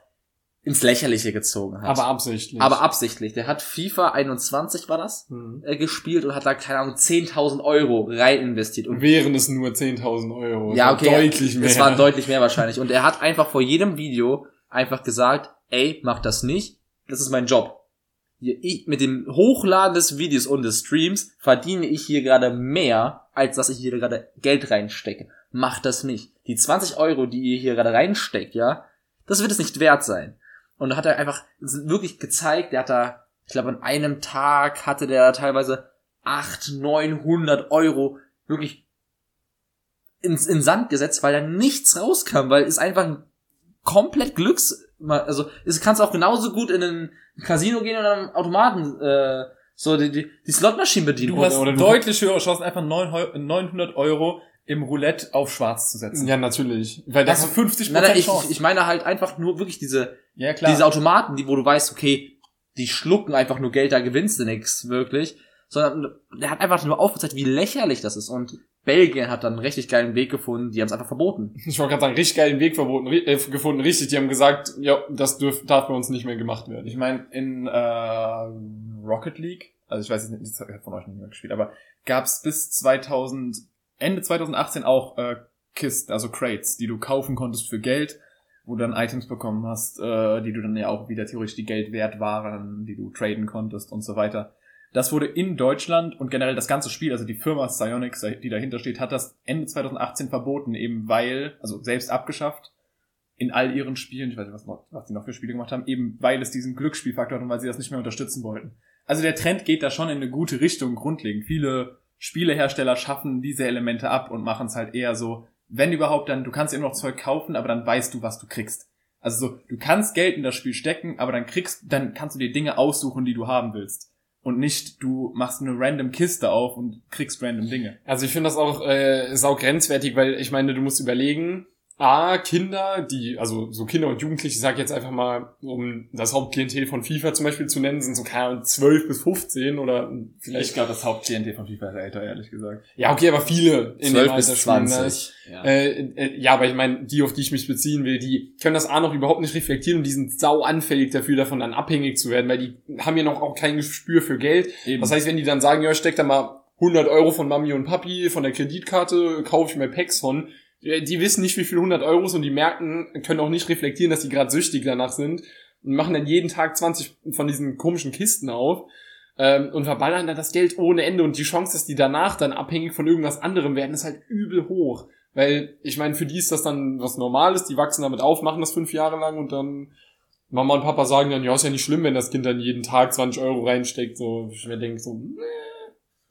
ins Lächerliche gezogen hat. Aber absichtlich. Aber absichtlich. Der hat FIFA 21 war das, Mhm. äh, gespielt und hat da, keine Ahnung, 10.000 Euro rein investiert. Und Wären es nur 10.000 Euro. ja, war okay. Deutlich mehr. Es waren deutlich mehr wahrscheinlich. Und er hat einfach vor jedem Video einfach gesagt, ey, mach das nicht. Das ist mein Job. Ich, mit dem Hochladen des Videos und des Streams verdiene ich hier gerade mehr, als dass ich hier gerade Geld reinstecke. Mach das nicht. Die 20 Euro, die ihr hier gerade reinsteckt, ja, das wird es nicht wert sein. Und da hat er einfach wirklich gezeigt, der hat da, ich glaube, an einem Tag hatte der teilweise 800, 900 Euro wirklich ins, in Sand gesetzt, weil da nichts rauskam, weil es einfach ein komplett Glücks, also es kannst auch genauso gut in ein Casino gehen oder einen Automaten, äh, so die, die, die Slotmaschinen bedienen. du hast oder du- deutlich höhere Chancen, einfach 900 Euro im Roulette auf schwarz zu setzen. Ja, natürlich. Weil Das ist 50 Nein, nein, ich, Chance. ich, ich meine halt einfach nur wirklich diese, ja, klar. diese Automaten, die, wo du weißt, okay, die schlucken einfach nur Geld, da gewinnst du nix, wirklich. Sondern der hat einfach nur aufgezeigt, wie lächerlich das ist. Und Belgien hat dann einen richtig geilen Weg gefunden, die haben es einfach verboten. ich wollte gerade sagen, richtig geilen Weg verboten, äh, gefunden. Richtig, die haben gesagt, ja, das dürf, darf bei uns nicht mehr gemacht werden. Ich meine, in äh, Rocket League also ich weiß jetzt nicht, das hat von euch nicht mehr gespielt, aber gab es bis 2000, Ende 2018 auch äh, Kisten, also Crates, die du kaufen konntest für Geld, wo du dann Items bekommen hast, äh, die du dann ja auch wieder theoretisch die Geld wert waren, die du traden konntest und so weiter. Das wurde in Deutschland und generell das ganze Spiel, also die Firma Psyonix, die dahinter steht, hat das Ende 2018 verboten, eben weil, also selbst abgeschafft, in all ihren Spielen, ich weiß nicht, was, noch, was die noch für Spiele gemacht haben, eben weil es diesen Glücksspielfaktor hat und weil sie das nicht mehr unterstützen wollten. Also der Trend geht da schon in eine gute Richtung grundlegend. Viele Spielehersteller schaffen diese Elemente ab und machen es halt eher so, wenn überhaupt, dann, du kannst immer noch Zeug kaufen, aber dann weißt du, was du kriegst. Also so, du kannst Geld in das Spiel stecken, aber dann kriegst, dann kannst du dir Dinge aussuchen, die du haben willst. Und nicht, du machst eine random Kiste auf und kriegst random Dinge. Also ich finde das auch äh, sau grenzwertig, weil ich meine, du musst überlegen, A, Kinder, die, also so Kinder und Jugendliche, ich sag jetzt einfach mal, um das Hauptklientel von FIFA zum Beispiel zu nennen, sind so keine Ahnung, 12 bis 15 oder vielleicht. Ich glaube, das Hauptklientel von FIFA ist älter, ehrlich gesagt. Ja, okay, aber viele in 12 dem bis Alter spielen 20. das. Ja. Äh, äh, ja, aber ich meine, die, auf die ich mich beziehen will, die können das A noch überhaupt nicht reflektieren und die sind sau anfällig dafür, davon dann abhängig zu werden, weil die haben ja noch auch kein Gespür für Geld. Eben. Das heißt, wenn die dann sagen, ja, steck da mal 100 Euro von Mami und Papi von der Kreditkarte, kaufe ich mir Packs von, die wissen nicht, wie viel 100 Euro sind und die merken, können auch nicht reflektieren, dass die gerade süchtig danach sind und machen dann jeden Tag 20 von diesen komischen Kisten auf ähm, und verballern dann das Geld ohne Ende und die Chance, dass die danach dann abhängig von irgendwas anderem werden, ist halt übel hoch. Weil, ich meine, für die ist das dann was Normales, die wachsen damit auf, machen das fünf Jahre lang und dann Mama und Papa sagen dann, ja, ist ja nicht schlimm, wenn das Kind dann jeden Tag 20 Euro reinsteckt, so, ich mir denke so, nee.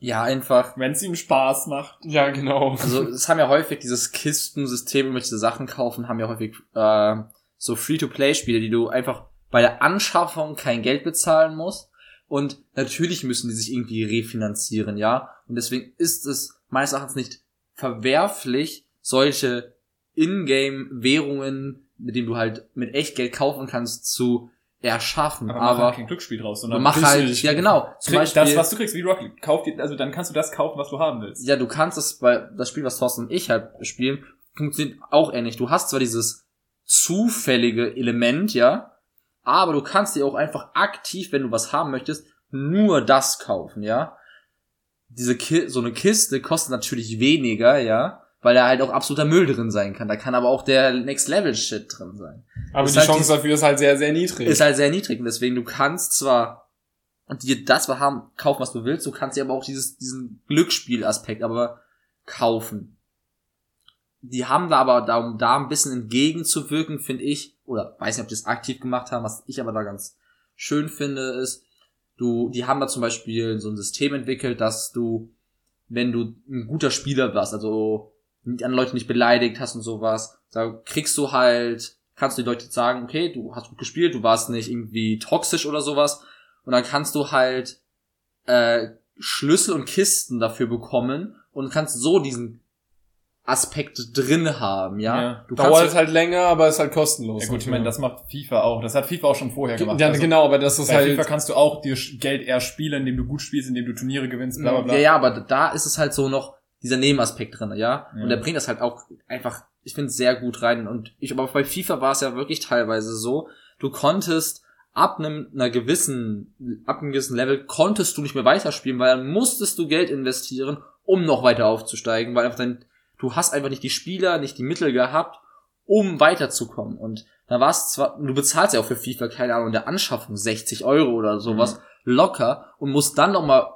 Ja, einfach. Wenn es ihm Spaß macht. ja, genau. Also es haben ja häufig dieses Kistensystem, welche Sachen kaufen, haben ja häufig äh, so Free-to-Play-Spiele, die du einfach bei der Anschaffung kein Geld bezahlen musst. Und natürlich müssen die sich irgendwie refinanzieren, ja. Und deswegen ist es meines Erachtens nicht verwerflich, solche Ingame-Währungen, mit denen du halt mit echt Geld kaufen kannst, zu erschaffen. Aber, Aber, mach halt kein Glücksspiel draus, sondern mach halt, ja genau, zum krieg Beispiel, das, was du kriegst, wie Rocket League. Kauf dir, also dann kannst du das kaufen, was du haben willst. ja, du kannst es bei das Spiel, was Thorsten und ich halt spielen, funktioniert auch ähnlich. Du hast zwar dieses zufällige Element, ja, aber du kannst dir auch einfach aktiv, wenn du was haben möchtest, nur das kaufen, ja. Diese Ki so eine Kiste kostet natürlich weniger, ja, weil da halt auch absoluter Müll drin sein kann. Da kann aber auch der Next Level Shit drin sein. Aber Ist die halt Chance dies- dafür ist halt sehr, sehr niedrig. Ist halt sehr niedrig und deswegen du kannst zwar dir das haben kaufen, was du willst, du kannst dir aber auch dieses diesen Glücksspielaspekt aber kaufen. Die haben da aber da um da ein bisschen entgegenzuwirken, finde ich, oder weiß nicht, ob die das aktiv gemacht haben, was ich aber da ganz schön finde, ist, du, die haben da zum Beispiel so ein System entwickelt, dass du, wenn du ein guter Spieler warst, also die anderen Leute nicht beleidigt hast und sowas, da kriegst du halt, kannst du die Leute sagen, okay, du hast gut gespielt, du warst nicht irgendwie toxisch oder sowas, und dann kannst du halt äh, Schlüssel und Kisten dafür bekommen und kannst so diesen Aspekt drin haben, ja. Ja. Du Dauert kannst halt länger, aber ist halt kostenlos. Ja gut, ich meine, das macht FIFA auch. Das hat FIFA auch schon vorher gemacht. Ja, Also genau, aber das ist Bei halt. FIFA kannst du auch dir Geld eher spielen, indem du gut spielst, indem du Turniere gewinnst, bla bla bla. Ja, ja, aber da ist es halt so noch dieser Nebenaspekt drin, ja. Ja. Und der bringt das halt auch einfach, ich finde, sehr gut rein. Und ich, aber bei FIFA war es ja wirklich teilweise so, du konntest ab einem, einer gewissen, ab einem gewissen Level konntest du nicht mehr weiterspielen, weil dann musstest du Geld investieren, um noch weiter aufzusteigen, weil einfach dein, du hast einfach nicht die Spieler, nicht die Mittel gehabt, um weiterzukommen. Und da war es zwar, du bezahlst ja auch für FIFA, keine Ahnung, der Anschaffung 60 Euro oder sowas, locker, und musst dann noch mal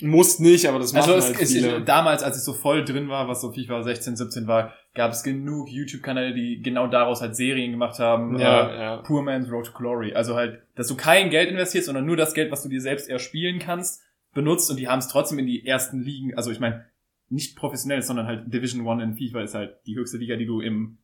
Muss nicht, aber das machen Also es, halt es, viele. damals, als ich so voll drin war, was so FIFA 16, 17 war, gab es genug YouTube-Kanäle, die genau daraus halt Serien gemacht haben. Ja, äh, ja. Poor Man's Road to Glory. Also halt, dass du kein Geld investierst, sondern nur das Geld, was du dir selbst erspielen kannst, benutzt und die haben es trotzdem in die ersten Ligen, also ich meine, nicht professionell, sondern halt Division One in FIFA ist halt die höchste Liga, die du im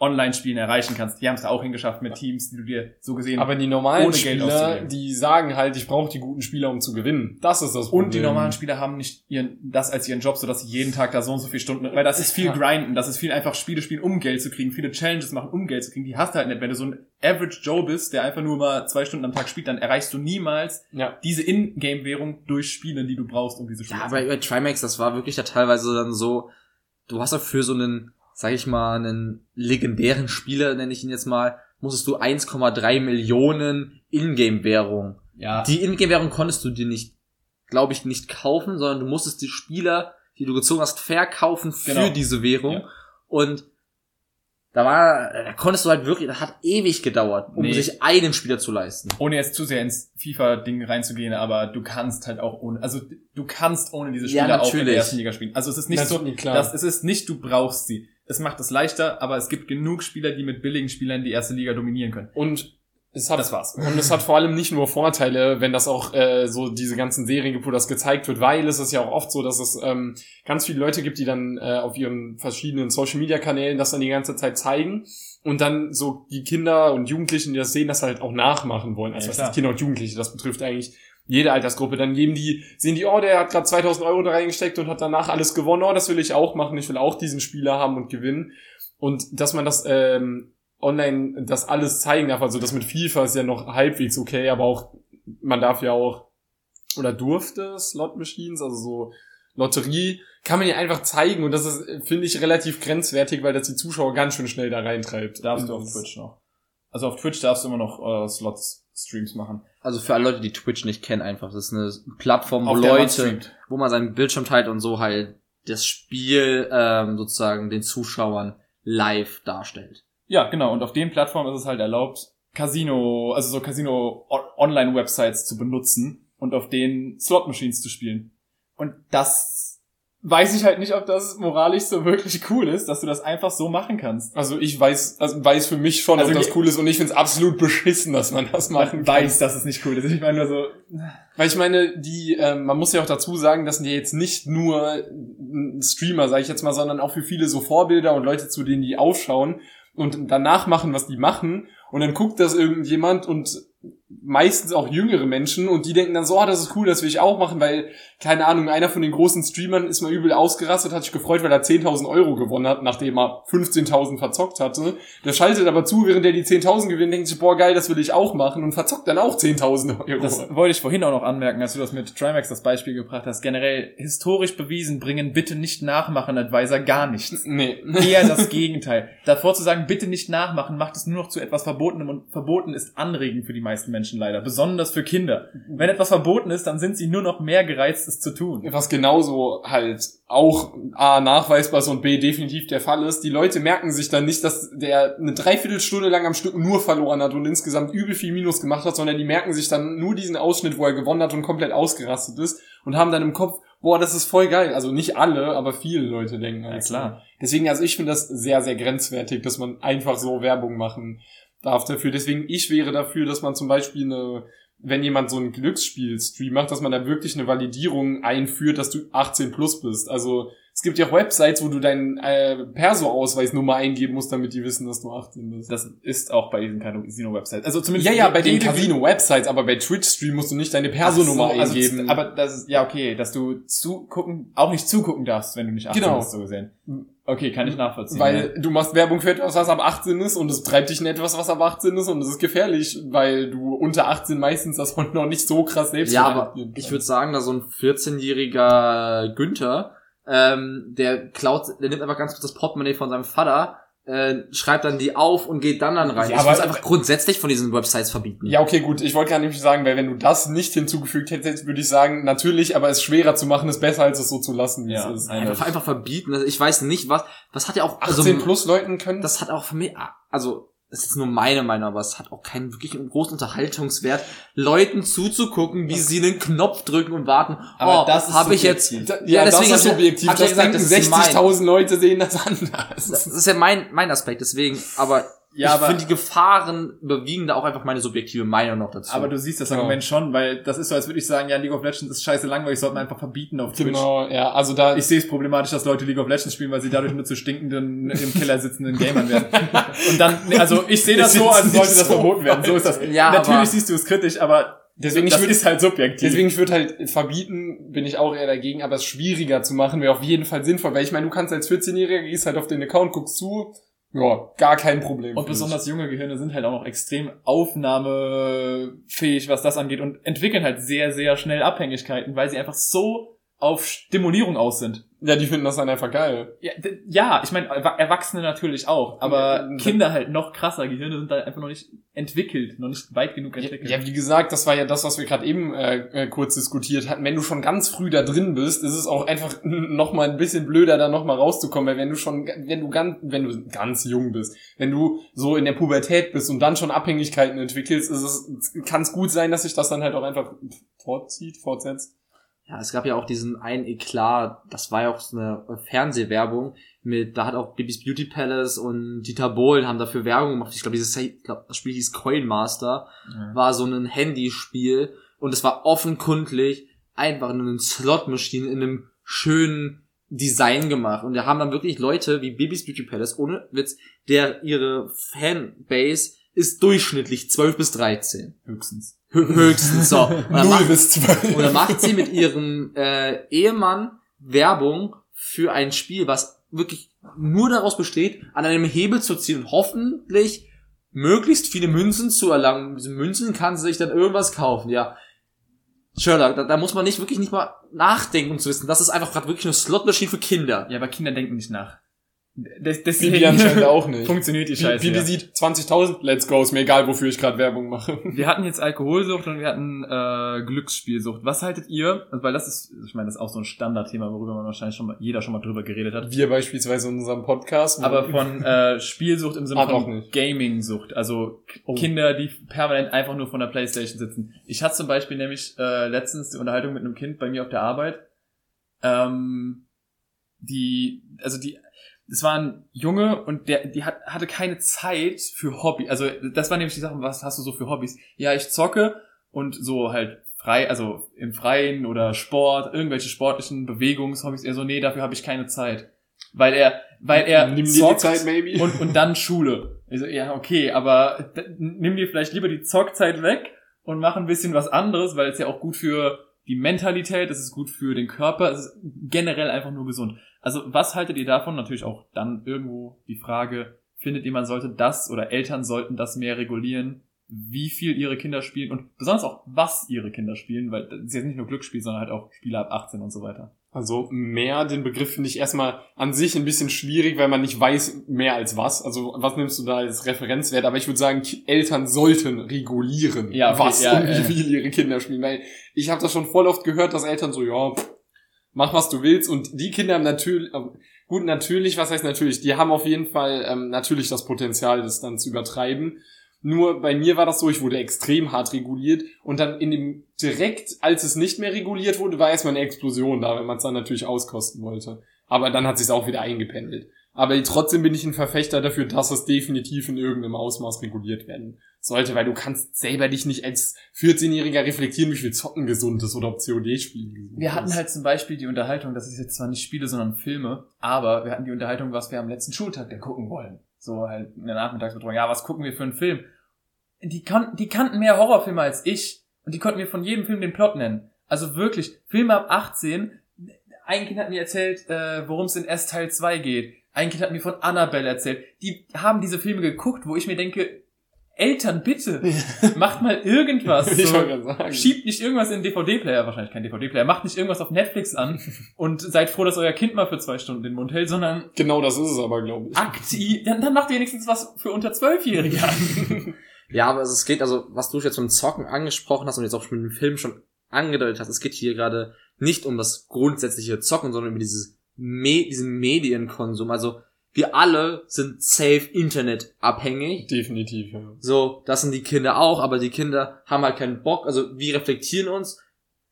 Online-Spielen erreichen kannst. Die haben es da auch hingeschafft mit Teams, die du dir so gesehen Aber die normalen ohne Geld Spieler, die sagen halt, ich brauche die guten Spieler, um zu gewinnen. Das ist das Problem. Und die normalen Spieler haben nicht ihren, das als ihren Job, so dass sie jeden Tag da so und so viele Stunden, weil das ist viel Ja. Grinden, das ist viel einfach Spiele spielen, um Geld zu kriegen, viele Challenges machen, um Geld zu kriegen, die hast du halt nicht. Wenn du so ein Average Joe bist, der einfach nur mal zwei Stunden am Tag spielt, dann erreichst du niemals Ja. diese In-Game-Währung durch Spiele, die du brauchst, um diese Spiele Ja, zu aber bei Trimax, das war wirklich ja teilweise dann so, du hast ja für so einen, sag ich mal, einen legendären Spieler, nenne ich ihn jetzt mal, musstest du 1,3 Millionen Ingame-Währung. Ja. Die Ingame-Währung konntest du dir nicht glaube ich, nicht kaufen, sondern du musstest die Spieler, die du gezogen hast, verkaufen für Genau. diese Währung. Ja. Und da war, da konntest du halt wirklich, das hat ewig gedauert, um Nee. sich einen Spieler zu leisten. ohne jetzt zu sehr ins FIFA-Ding reinzugehen, aber du kannst halt auch ohne, also du kannst ohne diese Ja, Spieler auch in der natürlich. ersten Liga spielen. Also es ist nicht Das so, ist klar. dass es ist nicht, du brauchst sie. Es macht es leichter, aber es gibt genug Spieler, die mit billigen Spielern die erste Liga dominieren können. Und es hat, Das war's. Und es hat vor allem nicht nur Vorteile, wenn das auch äh, so diese ganzen Serien gibt, wo das gezeigt wird, weil es ist ja auch oft so, dass es ähm, ganz viele Leute gibt, die dann äh, auf ihren verschiedenen Social-Media-Kanälen das dann die ganze Zeit zeigen und dann so die Kinder und Jugendlichen, die das sehen, das halt auch nachmachen wollen. Also Ja, was heißt Kinder und Jugendliche, das betrifft eigentlich jede Altersgruppe. Dann geben die, sehen die, oh, der hat gerade 2000 Euro da reingesteckt und hat danach alles gewonnen. Oh, das will ich auch machen. Ich will auch diesen Spieler haben und gewinnen. Und dass man das ähm, online das alles zeigen darf, also das mit FIFA ist ja noch halbwegs okay, aber auch, man darf ja auch, oder durfte Slot Machines, also so Lotterie, kann man ja einfach zeigen und das ist, finde ich, relativ grenzwertig, weil das die Zuschauer ganz schön schnell da reintreibt. Darfst du auf Twitch noch. Also auf Twitch darfst du immer noch äh, Slots-Streams machen. Also für alle Leute, die Twitch nicht kennen, einfach. Das ist eine Plattform, wo Leute, wo man seinen Bildschirm teilt und so halt das Spiel ähm, sozusagen den Zuschauern live darstellt. Ja, genau. Und auf den Plattformen ist es halt erlaubt, Casino, also so Casino-Online-Websites zu benutzen und auf denen Slot-Machines zu spielen. Und das weiß ich halt nicht, ob das moralisch so wirklich cool ist, dass du das einfach so machen kannst. Also ich weiß, also weiß für mich schon, Also ob das cool ist und ich finde es absolut beschissen, dass man das machen Man kann. weiß, dass es nicht cool ist. Ich meine nur so, Weil ich meine, die, ähm, man muss ja auch dazu sagen, dass die jetzt nicht nur Streamer, sage ich jetzt mal, sondern auch für viele so Vorbilder und Leute, zu denen die aufschauen und danach machen, was die machen. Und dann guckt das irgendjemand und meistens auch jüngere Menschen und die denken dann so, oh, das ist cool, das will ich auch machen, weil, keine Ahnung, einer von den großen Streamern ist mal übel ausgerastet, hat sich gefreut, weil er 10.000 Euro gewonnen hat, nachdem er 15.000 verzockt hatte. Der schaltet aber zu, während er die 10.000 gewinnt, denkt sich, boah, geil, das will ich auch machen und verzockt dann auch 10.000 Euro. das wollte ich vorhin auch noch anmerken, als du das mit Trimax das Beispiel gebracht hast. Generell historisch bewiesen, bringen bitte nicht nachmachen, Advisor, gar nichts. nee. Eher das Gegenteil. Davor zu sagen, bitte nicht nachmachen, macht es nur noch zu etwas Verbotenem und verboten ist anregend für die meisten Menschen leider, besonders für Kinder. Wenn etwas verboten ist, dann sind sie nur noch mehr gereizt, es zu tun. Was genauso halt auch A, nachweisbar ist und B, definitiv der Fall ist. Die Leute merken sich dann nicht, dass der eine Dreiviertelstunde lang am Stück nur verloren hat und insgesamt übel viel Minus gemacht hat, sondern die merken sich dann nur diesen Ausschnitt, wo er gewonnen hat und komplett ausgerastet ist und haben dann im Kopf, boah, das ist voll geil. Also nicht alle, aber viele Leute denken Ja, halt so. klar. Deswegen, also ich finde das sehr, sehr grenzwertig, dass man einfach so Werbung machen darf dafür. Deswegen, ich wäre dafür, dass man zum Beispiel eine, wenn jemand so ein Glücksspiel-Stream macht, dass man da wirklich eine Validierung einführt, dass du 18 plus bist. Also es gibt ja auch Websites, wo du deinen äh, Perso-Ausweisnummer eingeben musst, damit die wissen, dass du 18 bist. Das ist auch bei diesen Casino-Websites. Also zumindest ja, ja, bei den Casino-Websites, aber bei Twitch-Stream musst du nicht deine Perso-Nummer so, also eingeben. z- aber das ist, ja, okay, dass du zugucken, auch nicht zugucken darfst, wenn du nicht 18 Genau. bist, so gesehen. Okay, kann ich nachvollziehen. Weil du machst Werbung für etwas, was ab 18 ist und es treibt dich in etwas, was ab 18 ist und es ist gefährlich, weil du unter 18 meistens das noch nicht so krass selbst Ja, aber ich würde sagen, dass so ein 14-jähriger Günther, ähm, der klaut, der nimmt einfach ganz kurz das Portemonnaie von seinem Vater, äh, schreibt dann die auf und geht dann dann rein. Ja, ich aber- muss einfach grundsätzlich von diesen Websites verbieten. Ja, okay, gut. Ich wollte gar nicht sagen, weil wenn du das nicht hinzugefügt hättest, würde ich sagen, natürlich, aber es schwerer zu machen ist besser, als es so zu lassen, wie Ja, es ist. ein- einfach, einfach verbieten. Also ich weiß nicht, was, was hat ja auch, 18 also, plus Leuten können das hat auch für mich, also, das ist nur meine Meinung, aber es hat auch keinen wirklich großen Unterhaltungswert, Leuten zuzugucken, wie sie einen Knopf drücken und warten. Aber oh, das habe ich jetzt. Da- ja, das ist ja- subjektiv. hab ich ja Das gesagt, denken das ist mein- 60.000 Leute sehen das anders. Das ist ja mein, mein Aspekt, deswegen, aber Ja, ich finde, die Gefahren überwiegen da auch einfach meine subjektive Meinung noch dazu. aber du siehst das Ja. Argument schon, weil das ist so, als würde ich sagen, ja, League of Legends ist scheiße langweilig, sollte man einfach verbieten auf Twitch. Genau, ja, also da Ich sehe es problematisch, dass Leute League of Legends spielen, weil sie dadurch nur zu stinkenden, im Keller sitzenden Gamern werden. Und dann, also ich sehe das Ist so, als sollte das so verboten werden. So ist das. Ja, Natürlich aber- siehst du es kritisch, aber Deswegen, ich das würde ist halt subjektiv. Deswegen, ich würde halt verbieten, bin ich auch eher dagegen, aber es schwieriger zu machen wäre auf jeden Fall sinnvoll, weil ich meine, du kannst als 14-Jähriger, gehst halt auf den Account, guckst zu, ja, gar kein Problem. Und besonders junge Gehirne sind halt auch noch extrem aufnahmefähig, was das angeht und entwickeln halt sehr, sehr schnell Abhängigkeiten, weil sie einfach so auf Stimulierung aus sind. Ja, die finden das dann einfach geil. Ja, ja ich meine, Erwa- Erwachsene natürlich auch, aber Ja, Kinder halt noch krasser. Gehirne sind da einfach noch nicht entwickelt, noch nicht weit genug entwickelt. Ja, wie gesagt, das war ja das, was wir gerade eben äh, äh, kurz diskutiert hatten. Wenn du schon ganz früh da drin bist, ist es auch einfach noch mal ein bisschen blöder, da noch mal rauszukommen. Weil wenn du schon, wenn du ganz, wenn du ganz jung bist, wenn du so in der Pubertät bist und dann schon Abhängigkeiten entwickelst, ist es, kann es gut sein, dass sich das dann halt auch einfach fortzieht, fortsetzt. Ja, es gab ja auch diesen einen Eklat, das war ja auch so eine Fernsehwerbung mit, da hat auch Bibis Beauty Palace und Dieter Bohlen haben dafür Werbung gemacht. Ich glaube, dieses, ich glaub, das Spiel hieß Coin Master, Ja. war so ein Handyspiel und es war offenkundig einfach nur eine Slot-Maschine in einem schönen Design gemacht. Und da haben dann wirklich Leute wie Bibis Beauty Palace, ohne Witz, der ihre Fanbase ist durchschnittlich 12 bis 13. höchstens. Hö- Höchstens so. Und dann Null macht- bis zwölf. und dann macht sie mit ihrem äh, Ehemann Werbung für ein Spiel, was wirklich nur daraus besteht, an einem Hebel zu ziehen und hoffentlich möglichst viele Münzen zu erlangen. Mit diesen Münzen kann sie sich dann irgendwas kaufen, ja. Sherlock, da, da muss man nicht wirklich nicht mal nachdenken, um zu wissen, das ist einfach gerade wirklich eine Slotmaschine für Kinder. Ja, aber Kinder denken nicht nach. Das, das Bibi anscheinend auch nicht. Funktioniert die Scheiße. Bibi ja. sieht 20.000, let's go, ist mir egal, wofür ich gerade Werbung mache. Wir hatten jetzt Alkoholsucht und wir hatten äh, Glücksspielsucht. Was haltet ihr? Also, weil das ist, ich meine, das ist auch so ein Standardthema, worüber man wahrscheinlich schon mal, jeder schon mal drüber geredet hat. Wir beispielsweise in unserem Podcast. Aber von äh, Spielsucht im Sinne Ah, von. Gaming-Sucht. Also Oh. Kinder, die permanent einfach nur von der Playstation sitzen. Ich hatte zum Beispiel nämlich äh, letztens die Unterhaltung mit einem Kind bei mir auf der Arbeit. Ähm, die, also die, es war ein Junge und der, die hat, hatte keine Zeit für Hobby. Also das war nämlich die Sache, was hast du so für Hobbys? Ja, ich zocke und so halt frei, also im Freien oder Sport, irgendwelche sportlichen Bewegungshobbys. Er so, nee, dafür habe ich keine Zeit. Weil er, weil er Nimm zockt Zeit, maybe. und, und dann Schule. Ich so, ja, okay, aber nimm dir vielleicht lieber die Zockzeit weg und mach ein bisschen was anderes, weil es ja auch gut für die Mentalität, es ist gut für den Körper, es ist generell einfach nur gesund. Also was haltet ihr davon? Natürlich auch dann irgendwo die Frage, findet ihr, man sollte das oder Eltern sollten das mehr regulieren, wie viel ihre Kinder spielen und besonders auch, was ihre Kinder spielen, weil das ist jetzt nicht nur Glücksspiel, sondern halt auch Spiele ab 18 und so weiter. Also mehr, den Begriff finde ich erstmal an sich ein bisschen schwierig, weil man nicht weiß mehr als was. Also was nimmst du da als Referenzwert? Aber ich würde sagen, Eltern sollten regulieren, Ja, okay, was ja, und wie äh. viel ihre Kinder spielen. Weil ich habe das schon voll oft gehört, dass Eltern so, ja, pff, mach was du willst. Und die Kinder haben natürlich, äh, gut, natürlich, was heißt natürlich? Die haben auf jeden Fall ähm, natürlich das Potenzial, das dann zu übertreiben. Nur bei mir war das so, ich wurde extrem hart reguliert und dann in dem direkt, als es nicht mehr reguliert wurde, war erstmal eine Explosion da, wenn man es dann natürlich auskosten wollte. Aber dann hat sich auch wieder eingependelt. Aber trotzdem bin ich ein Verfechter dafür, dass es definitiv in irgendeinem Ausmaß reguliert werden sollte, weil du kannst selber dich nicht als 14-Jähriger reflektieren, wie viel Zocken gesund ist oder ob COD-Spielen gesund Wir hatten halt zum Beispiel die Unterhaltung, das ist jetzt zwar nicht Spiele, sondern Filme, aber wir hatten die Unterhaltung, was wir am letzten Schultag denn gucken wollen. So halt in der Nachmittagsbetreuung. Ja, was gucken wir für einen Film? Die, kon die kannten mehr Horrorfilme als ich und die konnten mir von jedem Film den Plot nennen. Also wirklich, Filme ab 18. Ein Kind hat mir erzählt, äh, worum es in S Teil 2 geht. Ein Kind hat mir von Annabelle erzählt. Die haben diese Filme geguckt, wo ich mir denke, Eltern, bitte, macht mal irgendwas. ich So. wollte gerade sagen. Schiebt nicht irgendwas in den DVD-Player, wahrscheinlich kein DVD-Player, macht nicht irgendwas auf Netflix an und seid froh, dass euer Kind mal für zwei Stunden den Mund hält, sondern Genau das ist es aber, glaube ich. aktiv, dann, dann macht ihr wenigstens was für unter Zwölfjährige an. Ja, aber es geht, also, was du jetzt zum Zocken angesprochen hast und jetzt auch mit dem Film schon angedeutet hast, es geht hier gerade nicht um das grundsätzliche Zocken, sondern über dieses Me diesen Medienkonsum. Also, wir alle sind safe Internet abhängig. Definitiv, ja. So, das sind die Kinder auch, aber die Kinder haben halt keinen Bock. Also, wir reflektieren uns.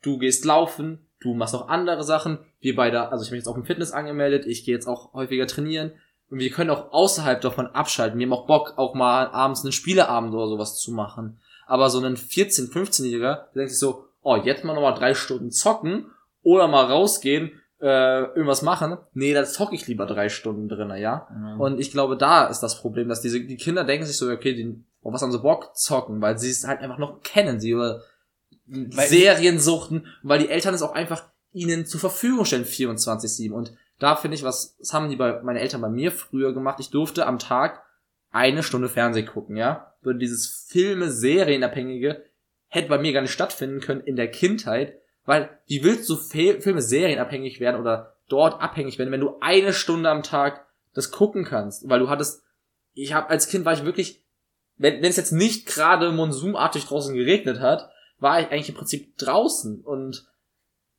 Du gehst laufen, du machst auch andere Sachen. Wir beide, also ich bin jetzt auch im Fitness angemeldet, ich gehe jetzt auch häufiger trainieren. Und wir können auch außerhalb davon abschalten. Wir haben auch Bock, auch mal abends einen Spieleabend oder sowas zu machen. Aber so ein 14-, 15-Jähriger, der denkt sich so, oh, jetzt mal nochmal drei Stunden zocken oder mal rausgehen, äh, irgendwas machen. Nee, da zocke ich lieber drei Stunden drinnen, ja. Und ich glaube, da ist das Problem, dass diese die Kinder denken sich so, okay, die, oh, was haben sie Bock zocken, weil sie es halt einfach noch kennen, sie über Weil- Serien suchten, weil die Eltern es auch einfach ihnen zur Verfügung stellen, 24-7. Und da finde ich, was, das haben die bei, meine Eltern bei mir früher gemacht. Ich durfte am Tag eine Stunde Fernsehen gucken, ja. Würde dieses Filme, Serienabhängige hätte bei mir gar nicht stattfinden können in der Kindheit, Weil wie willst du Filme, Serien abhängig werden oder dort abhängig werden, wenn du eine Stunde am Tag das gucken kannst? Weil du hattest, ich habe als Kind war ich wirklich, wenn, wenn es jetzt nicht gerade monsumartig draußen geregnet hat, war ich eigentlich im Prinzip draußen und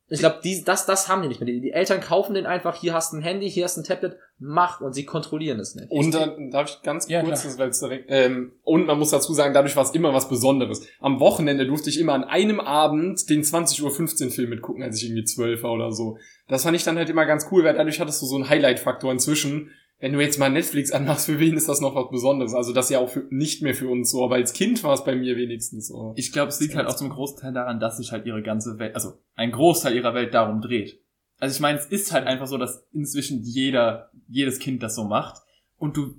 ich glaube, das, das haben die nicht mehr. Die, die Eltern kaufen den einfach, hier hast du ein Handy, hier hast du ein Tablet, mach und sie kontrollieren es nicht. Und dann darf ich ganz Ja, kurz, weil es direkt, ähm, und man muss dazu sagen, dadurch war es immer was Besonderes. Am Wochenende durfte ich immer an einem Abend den 20.15 Uhr Film mitgucken, als ich irgendwie zwölf war oder so. Das fand ich dann halt immer ganz cool, weil dadurch hattest du so einen Highlight-Faktor inzwischen. Wenn du jetzt mal Netflix anmachst, für wen ist das noch was Besonderes? Also das ja auch für, nicht mehr für uns so, aber als Kind war es bei mir wenigstens so. Ich glaube, es liegt halt auch zum Großteil daran, dass sich halt ihre ganze Welt, also ein Großteil ihrer Welt darum dreht. Also ich meine, es ist halt einfach so, dass inzwischen jeder, jedes Kind das so macht. Und du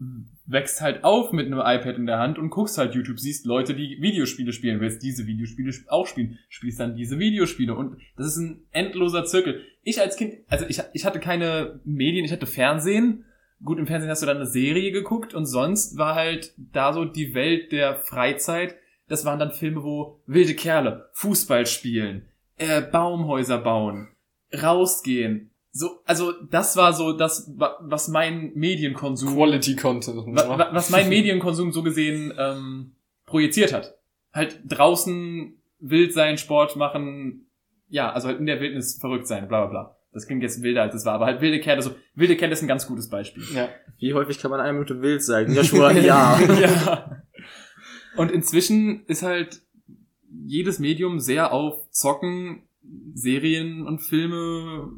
wächst halt auf mit einem iPad in der Hand und guckst halt YouTube, siehst Leute, die Videospiele spielen, willst diese Videospiele sp- auch spielen, spielst dann diese Videospiele. Und das ist ein endloser Zirkel. Ich als Kind, also ich, ich hatte keine Medien, ich hatte Fernsehen. Gut, im Fernsehen hast du dann eine Serie geguckt und sonst war halt da so die Welt der Freizeit. Das waren dann Filme, wo wilde Kerle Fußball spielen, äh, Baumhäuser bauen, rausgehen. So, also das war so das, wa- was mein Medienkonsum, Quality Content. wa, was mein Medienkonsum so gesehen ähm, projiziert hat. Halt draußen wild sein, Sport machen, ja, also halt in der Wildnis verrückt sein, bla bla bla. Das klingt jetzt wilder als es war, aber halt wilde Kerle, so wilde Kerle ist ein ganz gutes Beispiel. ja. Wie häufig kann man eine Minute wild sagen? Ja, schon ein Jahr. ja. Und inzwischen ist halt jedes Medium sehr auf Zocken, Serien und Filme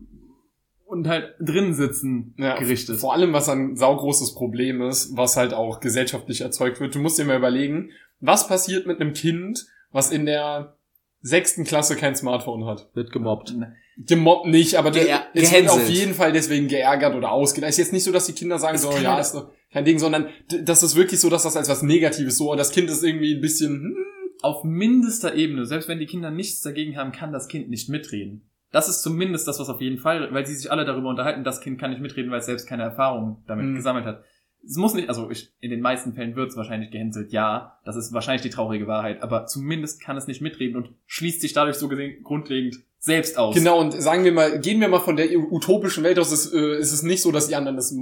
und halt drin sitzen Ja, gerichtet. Vor allem, was ein saugroßes Problem ist, was halt auch gesellschaftlich erzeugt wird. Du musst dir mal überlegen, was passiert mit einem Kind, was in der sechsten Klasse kein Smartphone hat? Wird gemobbt. Gemobbt nicht, aber Geär- es wird auf jeden Fall deswegen geärgert oder ausgedacht. Es ist jetzt nicht so, dass die Kinder sagen Es so, ja, ist doch kein Ding, sondern das ist wirklich so, dass das als was Negatives so, und das Kind ist irgendwie ein bisschen, hm, Auf mindester Ebene, selbst wenn die Kinder nichts dagegen haben, kann das Kind nicht mitreden. Das ist zumindest das, was auf jeden Fall, weil sie sich alle darüber unterhalten, das Kind kann nicht mitreden, weil es selbst keine Erfahrung damit Mhm. gesammelt hat. Es muss nicht, also ich, in den meisten Fällen wird es wahrscheinlich gehänselt, ja, das ist wahrscheinlich die traurige Wahrheit, aber zumindest kann es nicht mitreden und schließt sich dadurch so gesehen grundlegend selbst aus. Genau, und sagen wir mal, gehen wir mal von der utopischen Welt aus, ist, äh, ist es nicht so, dass die anderen das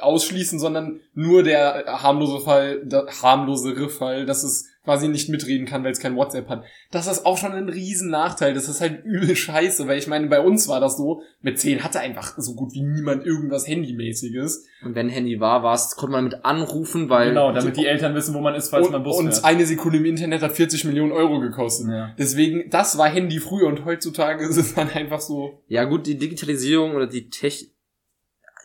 ausschließen, sondern nur der harmlose Fall, der harmlosere Fall, dass es quasi nicht mitreden kann, weil es kein WhatsApp hat. Das ist auch schon ein riesen Nachteil. Das ist halt übel scheiße, weil ich meine, bei uns war das so, mit 10 hatte einfach so gut wie niemand irgendwas Handymäßiges. Und wenn Handy war, war's, konnte man mit anrufen, weil Genau, damit die Eltern wissen, wo man ist, falls und, man Bus und fährt. eine Sekunde im Internet hat 40 Millionen Euro gekostet. Ja. Deswegen, das war Handy früher und heutzutage ist es dann einfach so, ja gut, die Digitalisierung oder die Tech,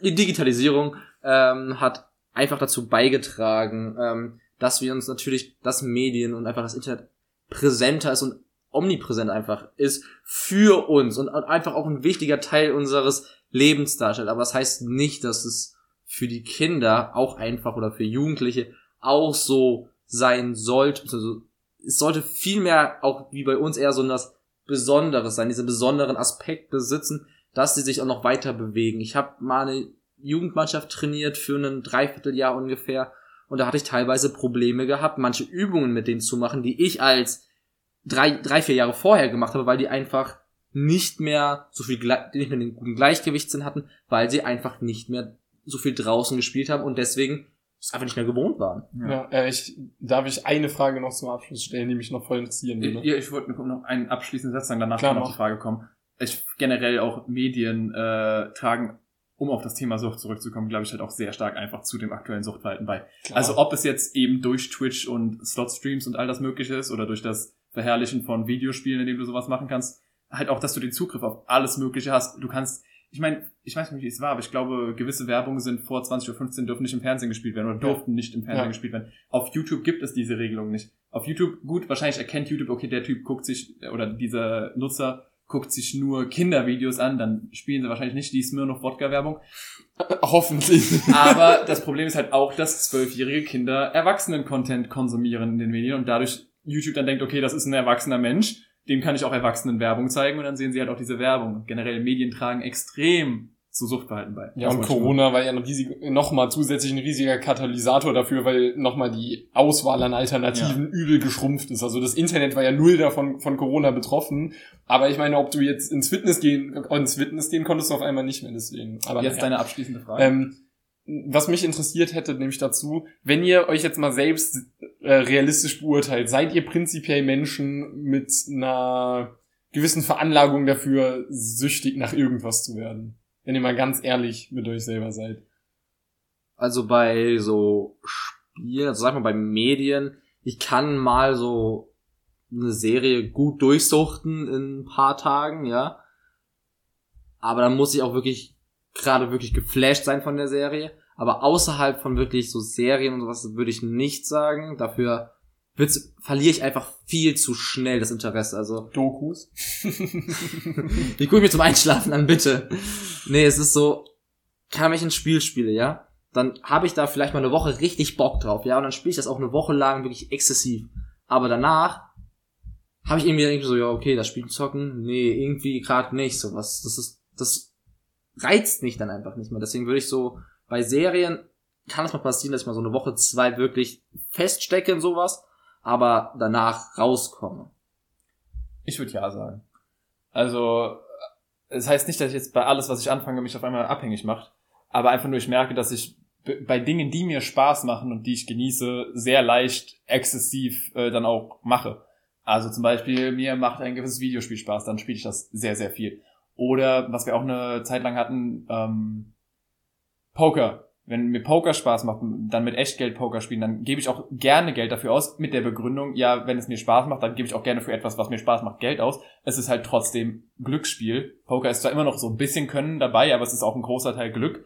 die Digitalisierung ähm, hat einfach dazu beigetragen, ähm, dass wir uns natürlich das Medien und einfach das Internet präsenter ist und omnipräsent einfach ist für uns und einfach auch ein wichtiger Teil unseres Lebens darstellt. Aber das heißt nicht, dass es für die Kinder auch einfach oder für Jugendliche auch so sein sollte. Also es sollte vielmehr auch wie bei uns eher so das Besonderes sein, diese besonderen Aspekt besitzen, dass sie sich auch noch weiter bewegen. Ich habe mal eine Jugendmannschaft trainiert für ein Dreivierteljahr ungefähr und da hatte ich teilweise Probleme gehabt, manche Übungen mit denen zu machen, die ich als drei, drei vier Jahre vorher gemacht habe, weil die einfach nicht mehr so viel, nicht mehr den guten Gleichgewichtssinn hatten, weil sie einfach nicht mehr so viel draußen gespielt haben und deswegen es einfach nicht mehr gewohnt waren. ja, äh, ich, darf ich eine Frage noch zum Abschluss stellen, die mich noch voll interessieren würde? Ja, ich wollte noch einen abschließenden Satz sagen, danach Klar, kann noch die Frage kommen. Ich generell auch Medien äh, tragen, um auf das Thema Sucht zurückzukommen, glaube ich halt auch sehr stark einfach zu dem aktuellen Suchtverhalten bei. Klar. Also ob es jetzt eben durch Twitch und Slot-Streams und all das mögliche ist oder durch das Verherrlichen von Videospielen, in dem du sowas machen kannst, halt auch, dass du den Zugriff auf alles Mögliche hast. Du kannst, ich meine, ich weiß nicht, wie es war, aber ich glaube, gewisse Werbungen sind vor 20.15 Uhr dürfen nicht im Fernsehen gespielt werden oder Ja. durften nicht im Fernsehen Ja. gespielt werden. Auf YouTube gibt es diese Regelung nicht. Auf YouTube, gut, wahrscheinlich erkennt YouTube, okay, der Typ guckt sich, oder dieser Nutzer guckt sich nur Kindervideos an, dann spielen sie wahrscheinlich nicht die Smirnoff-Wodka-Werbung. Hoffentlich. Aber das Problem ist halt auch, dass zwölfjährige Kinder Erwachsenen-Content konsumieren in den Medien und dadurch YouTube dann denkt, okay, das ist ein erwachsener Mensch, dem kann ich auch Erwachsenen Werbung zeigen und dann sehen sie halt auch diese Werbung. Generell Medien tragen extrem zu Suchtverhalten bei. Ja, und Corona war ja ein riesig, nochmal zusätzlich ein riesiger Katalysator dafür, weil nochmal die Auswahl an Alternativen übel geschrumpft ist. Also das Internet war ja null davon von Corona betroffen. Aber ich meine, ob du jetzt ins Fitness gehen, ins Fitness gehen konntest du auf einmal nicht mehr deswegen. Aber Jetzt naja. deine abschließende Frage. Ähm, was mich interessiert hätte, nämlich dazu, wenn ihr euch jetzt mal selbst äh, realistisch beurteilt, seid ihr prinzipiell Menschen mit einer gewissen Veranlagung dafür, süchtig nach irgendwas zu werden? Wenn ihr mal ganz ehrlich mit euch selber seid. Also bei so Spielen, also sag mal bei Medien, ich kann mal so eine Serie gut durchsuchten in ein paar Tagen, ja. Aber dann muss ich auch wirklich gerade wirklich geflasht sein von der Serie. Aber außerhalb von wirklich so Serien und sowas würde ich nicht sagen. Dafür wird's, verliere ich einfach viel zu schnell das Interesse. Also Dokus? die gucke ich mir zum Einschlafen an, bitte. Nee, es ist so, kann ich ein Spiel spiele, ja, dann habe ich da vielleicht mal eine Woche richtig Bock drauf, ja, und dann spiele ich das auch eine Woche lang wirklich exzessiv. Aber danach habe ich irgendwie, irgendwie so, ja, okay, das Spiel zocken, nee, irgendwie gerade nicht, so was, das ist, das reizt mich dann einfach nicht mehr. Deswegen würde ich so, bei Serien kann es mal passieren, dass ich mal so eine Woche, zwei wirklich feststecke in sowas, aber danach rauskomme. Ich würde ja sagen. Also, es heißt nicht, dass ich jetzt bei alles, was ich anfange, mich auf einmal abhängig macht, aber einfach nur ich merke, dass ich bei Dingen, die mir Spaß machen und die ich genieße, sehr leicht exzessiv äh, dann auch mache. Also zum Beispiel, mir macht ein gewisses Videospiel Spaß, dann spiele ich das sehr, sehr viel. Oder, was wir auch eine Zeit lang hatten, ähm, Poker. Wenn mir Poker Spaß macht, dann mit Echtgeld Poker spielen, dann gebe ich auch gerne Geld dafür aus, mit der Begründung, ja, wenn es mir Spaß macht, dann gebe ich auch gerne für etwas, was mir Spaß macht, Geld aus. Es ist halt trotzdem Glücksspiel. Poker ist zwar immer noch so ein bisschen Können dabei, aber es ist auch ein großer Teil Glück.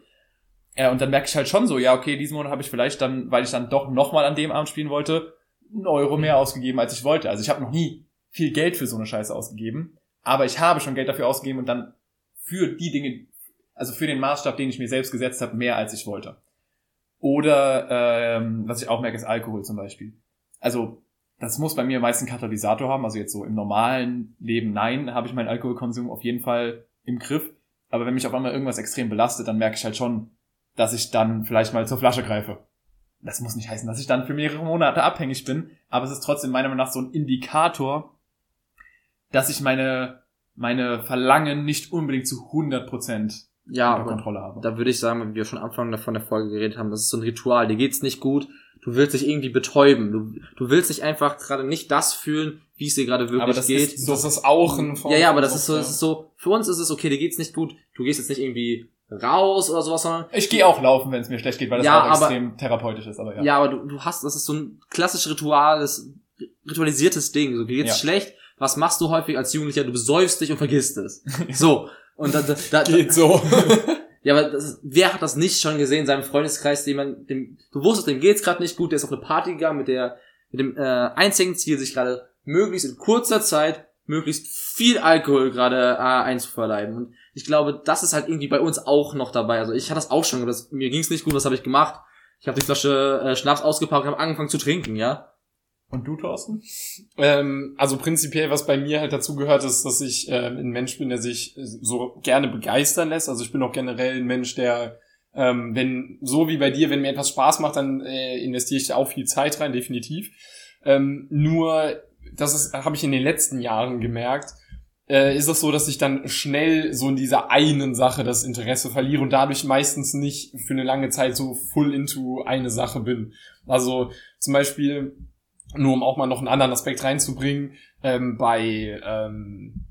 Ja, und dann merke ich halt schon so, ja, okay, diesen Monat habe ich vielleicht dann, weil ich dann doch nochmal an dem Abend spielen wollte, einen Euro mehr ausgegeben, als ich wollte. Also ich habe noch nie viel Geld für so eine Scheiße ausgegeben, aber ich habe schon Geld dafür ausgegeben und dann für die Dinge, also für den Maßstab, den ich mir selbst gesetzt habe, mehr als ich wollte. Oder ähm, was ich auch merke, ist Alkohol zum Beispiel. Also das muss bei mir meist einen Katalysator haben. Also jetzt so im normalen Leben, nein, habe ich meinen Alkoholkonsum auf jeden Fall im Griff. Aber wenn mich auf einmal irgendwas extrem belastet, dann merke ich halt schon, dass ich dann vielleicht mal zur Flasche greife. Das muss nicht heißen, dass ich dann für mehrere Monate abhängig bin, aber es ist trotzdem meiner Meinung nach so ein Indikator, dass ich meine, meine Verlangen nicht unbedingt zu 100 Prozent Ja, unter aber Kontrolle habe. da würde ich sagen, wie wir schon am Anfang von der Folge geredet haben, das ist so ein Ritual, dir geht's nicht gut, du willst dich irgendwie betäuben, du, du willst dich einfach gerade nicht das fühlen, wie es dir gerade wirklich Aber das geht. ist Das ist auch ein Form ja, ja, aber das ist so, das ist so, für uns ist es okay, dir geht's nicht gut, du gehst jetzt nicht irgendwie raus oder sowas, sondern Ich gehe auch laufen, wenn es mir schlecht geht, weil das Ja, auch aber- extrem therapeutisch ist, aber ja. ja, aber du, du hast, das ist so ein klassisches Ritual, das ritualisiertes Ding, so dir geht's Ja. schlecht, was machst du häufig als Jugendlicher, du besäufst dich und vergisst es. So. Und da, da, da, Geht so. Ja, aber das wer hat das nicht schon gesehen in seinem Freundeskreis, dem man, dem, du wusstest, dem geht's gerade nicht gut, der ist auf eine Party gegangen mit der, mit dem äh, einzigen Ziel, sich gerade möglichst in kurzer Zeit möglichst viel Alkohol gerade äh, einzuverleiben. Und ich glaube, das ist halt irgendwie bei uns auch noch dabei. Also ich hatte das auch schon, das, mir ging's nicht gut, was habe ich gemacht? Ich habe die Flasche äh, Schnaps ausgepackt und habe angefangen zu trinken, ja. Und du, Thorsten? Ähm, also prinzipiell, was bei mir halt dazu gehört, ist, dass ich ähm, ein Mensch bin, der sich so gerne begeistern lässt. Also ich bin auch generell ein Mensch, der, ähm, wenn, so wie bei dir, wenn mir etwas Spaß macht, dann äh, investiere ich da auch viel Zeit rein, definitiv. Ähm, nur, das habe ich in den letzten Jahren gemerkt, äh, ist es so, dass ich dann schnell so in dieser einen Sache das Interesse verliere und dadurch meistens nicht für eine lange Zeit so full into eine Sache bin. Also zum Beispiel, nur um auch mal noch einen anderen Aspekt reinzubringen, ähm, bei ähm,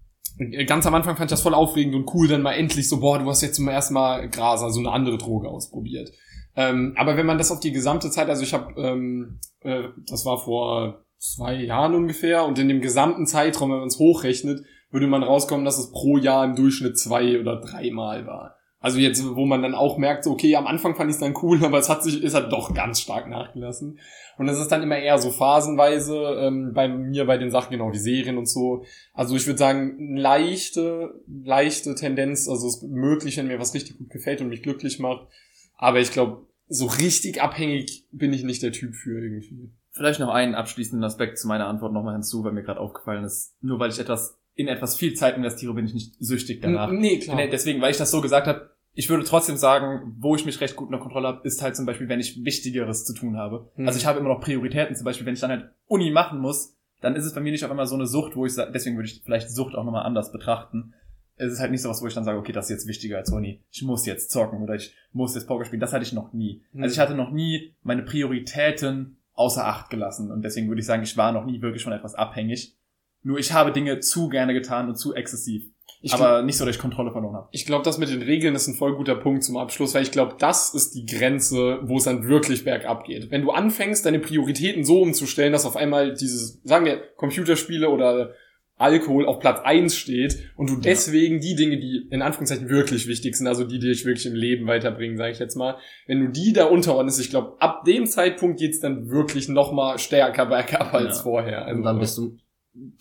ganz am Anfang fand ich das voll aufregend und cool, dann mal endlich so, boah, du hast jetzt zum ersten Mal Gras, also eine andere Droge ausprobiert. Ähm, aber wenn man das auf die gesamte Zeit, also ich habe, ähm, äh, das war vor zwei Jahren ungefähr, und in dem gesamten Zeitraum, wenn man es hochrechnet, würde man rauskommen, dass es pro Jahr im Durchschnitt zwei oder dreimal war. Also jetzt, wo man dann auch merkt, so, okay, am Anfang fand ich es dann cool, aber es hat sich, ist halt doch ganz stark nachgelassen. Und das ist dann immer eher so phasenweise, ähm, bei mir, bei den Sachen, genau, wie Serien und so. Also ich würde sagen, leichte, leichte Tendenz, also es ist möglich, wenn mir was richtig gut gefällt und mich glücklich macht. Aber ich glaube, so richtig abhängig bin ich nicht der Typ für irgendwie. Vielleicht noch einen abschließenden Aspekt zu meiner Antwort nochmal hinzu, weil mir gerade aufgefallen ist, nur weil ich etwas in etwas viel Zeit investiere, bin ich nicht süchtig danach. Nee, klar. Deswegen, weil ich das so gesagt habe, ich würde trotzdem sagen, wo ich mich recht gut unter Kontrolle habe, ist halt zum Beispiel, wenn ich Wichtigeres zu tun habe. Hm. Also ich habe immer noch Prioritäten, zum Beispiel, wenn ich dann halt Uni machen muss, dann ist es bei mir nicht auf einmal so eine Sucht, wo ich sage, deswegen würde ich vielleicht Sucht auch nochmal anders betrachten. Es ist halt nicht so was, wo ich dann sage, okay, das ist jetzt wichtiger als Uni. Ich muss jetzt zocken oder ich muss jetzt Poker spielen. Das hatte ich noch nie. Hm. Also ich hatte noch nie meine Prioritäten außer Acht gelassen. Und deswegen würde ich sagen, ich war noch nie wirklich von etwas abhängig. Nur ich habe Dinge zu gerne getan und zu exzessiv. Ich aber nicht so, dass ich Kontrolle verloren habe. Ich glaube, das mit den Regeln ist ein voll guter Punkt zum Abschluss, weil ich glaube, das ist die Grenze, wo es dann wirklich bergab geht. Wenn du anfängst, deine Prioritäten so umzustellen, dass auf einmal dieses, sagen wir, Computerspiele oder Alkohol auf Platz eins steht und du deswegen die Dinge, die in Anführungszeichen wirklich wichtig sind, also die, die dich wirklich im Leben weiterbringen, sage ich jetzt mal, wenn du die da unterordnest, ich glaube, ab dem Zeitpunkt geht's dann wirklich noch mal stärker bergab als Ja. vorher. Also, Und dann bist du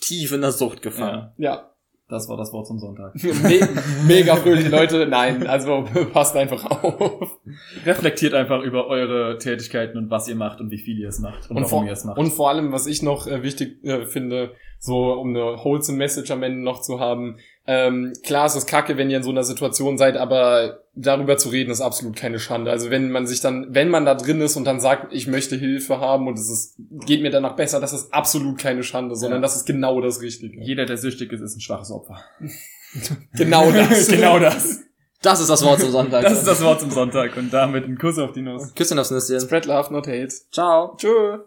tief in der Sucht gefangen. ja, Das war das Wort zum Sonntag. Me mega fröhliche Leute. Nein, also passt einfach auf. Reflektiert einfach über eure Tätigkeiten und was ihr macht und wie viel ihr es macht und, Und warum vor, ihr es macht. und vor allem, was ich noch äh, wichtig äh, finde, so um eine wholesome Message am Ende noch zu haben. Ähm, klar, es ist kacke, wenn ihr in so einer Situation seid, aber darüber zu reden ist absolut keine Schande. Also wenn man sich dann, wenn man da drin ist und dann sagt, ich möchte Hilfe haben und es ist, geht mir danach besser, das ist absolut keine Schande, sondern Ja. das ist genau das Richtige. Jeder, der süchtig ist, ist ein schwaches Opfer. Genau das. genau das. Das ist das Wort zum Sonntag. Das ist das Wort zum Sonntag und damit ein Kuss auf die Nuss. Küsschen aufs Nüsschen. Spread love, not hate. Ciao. Tschö.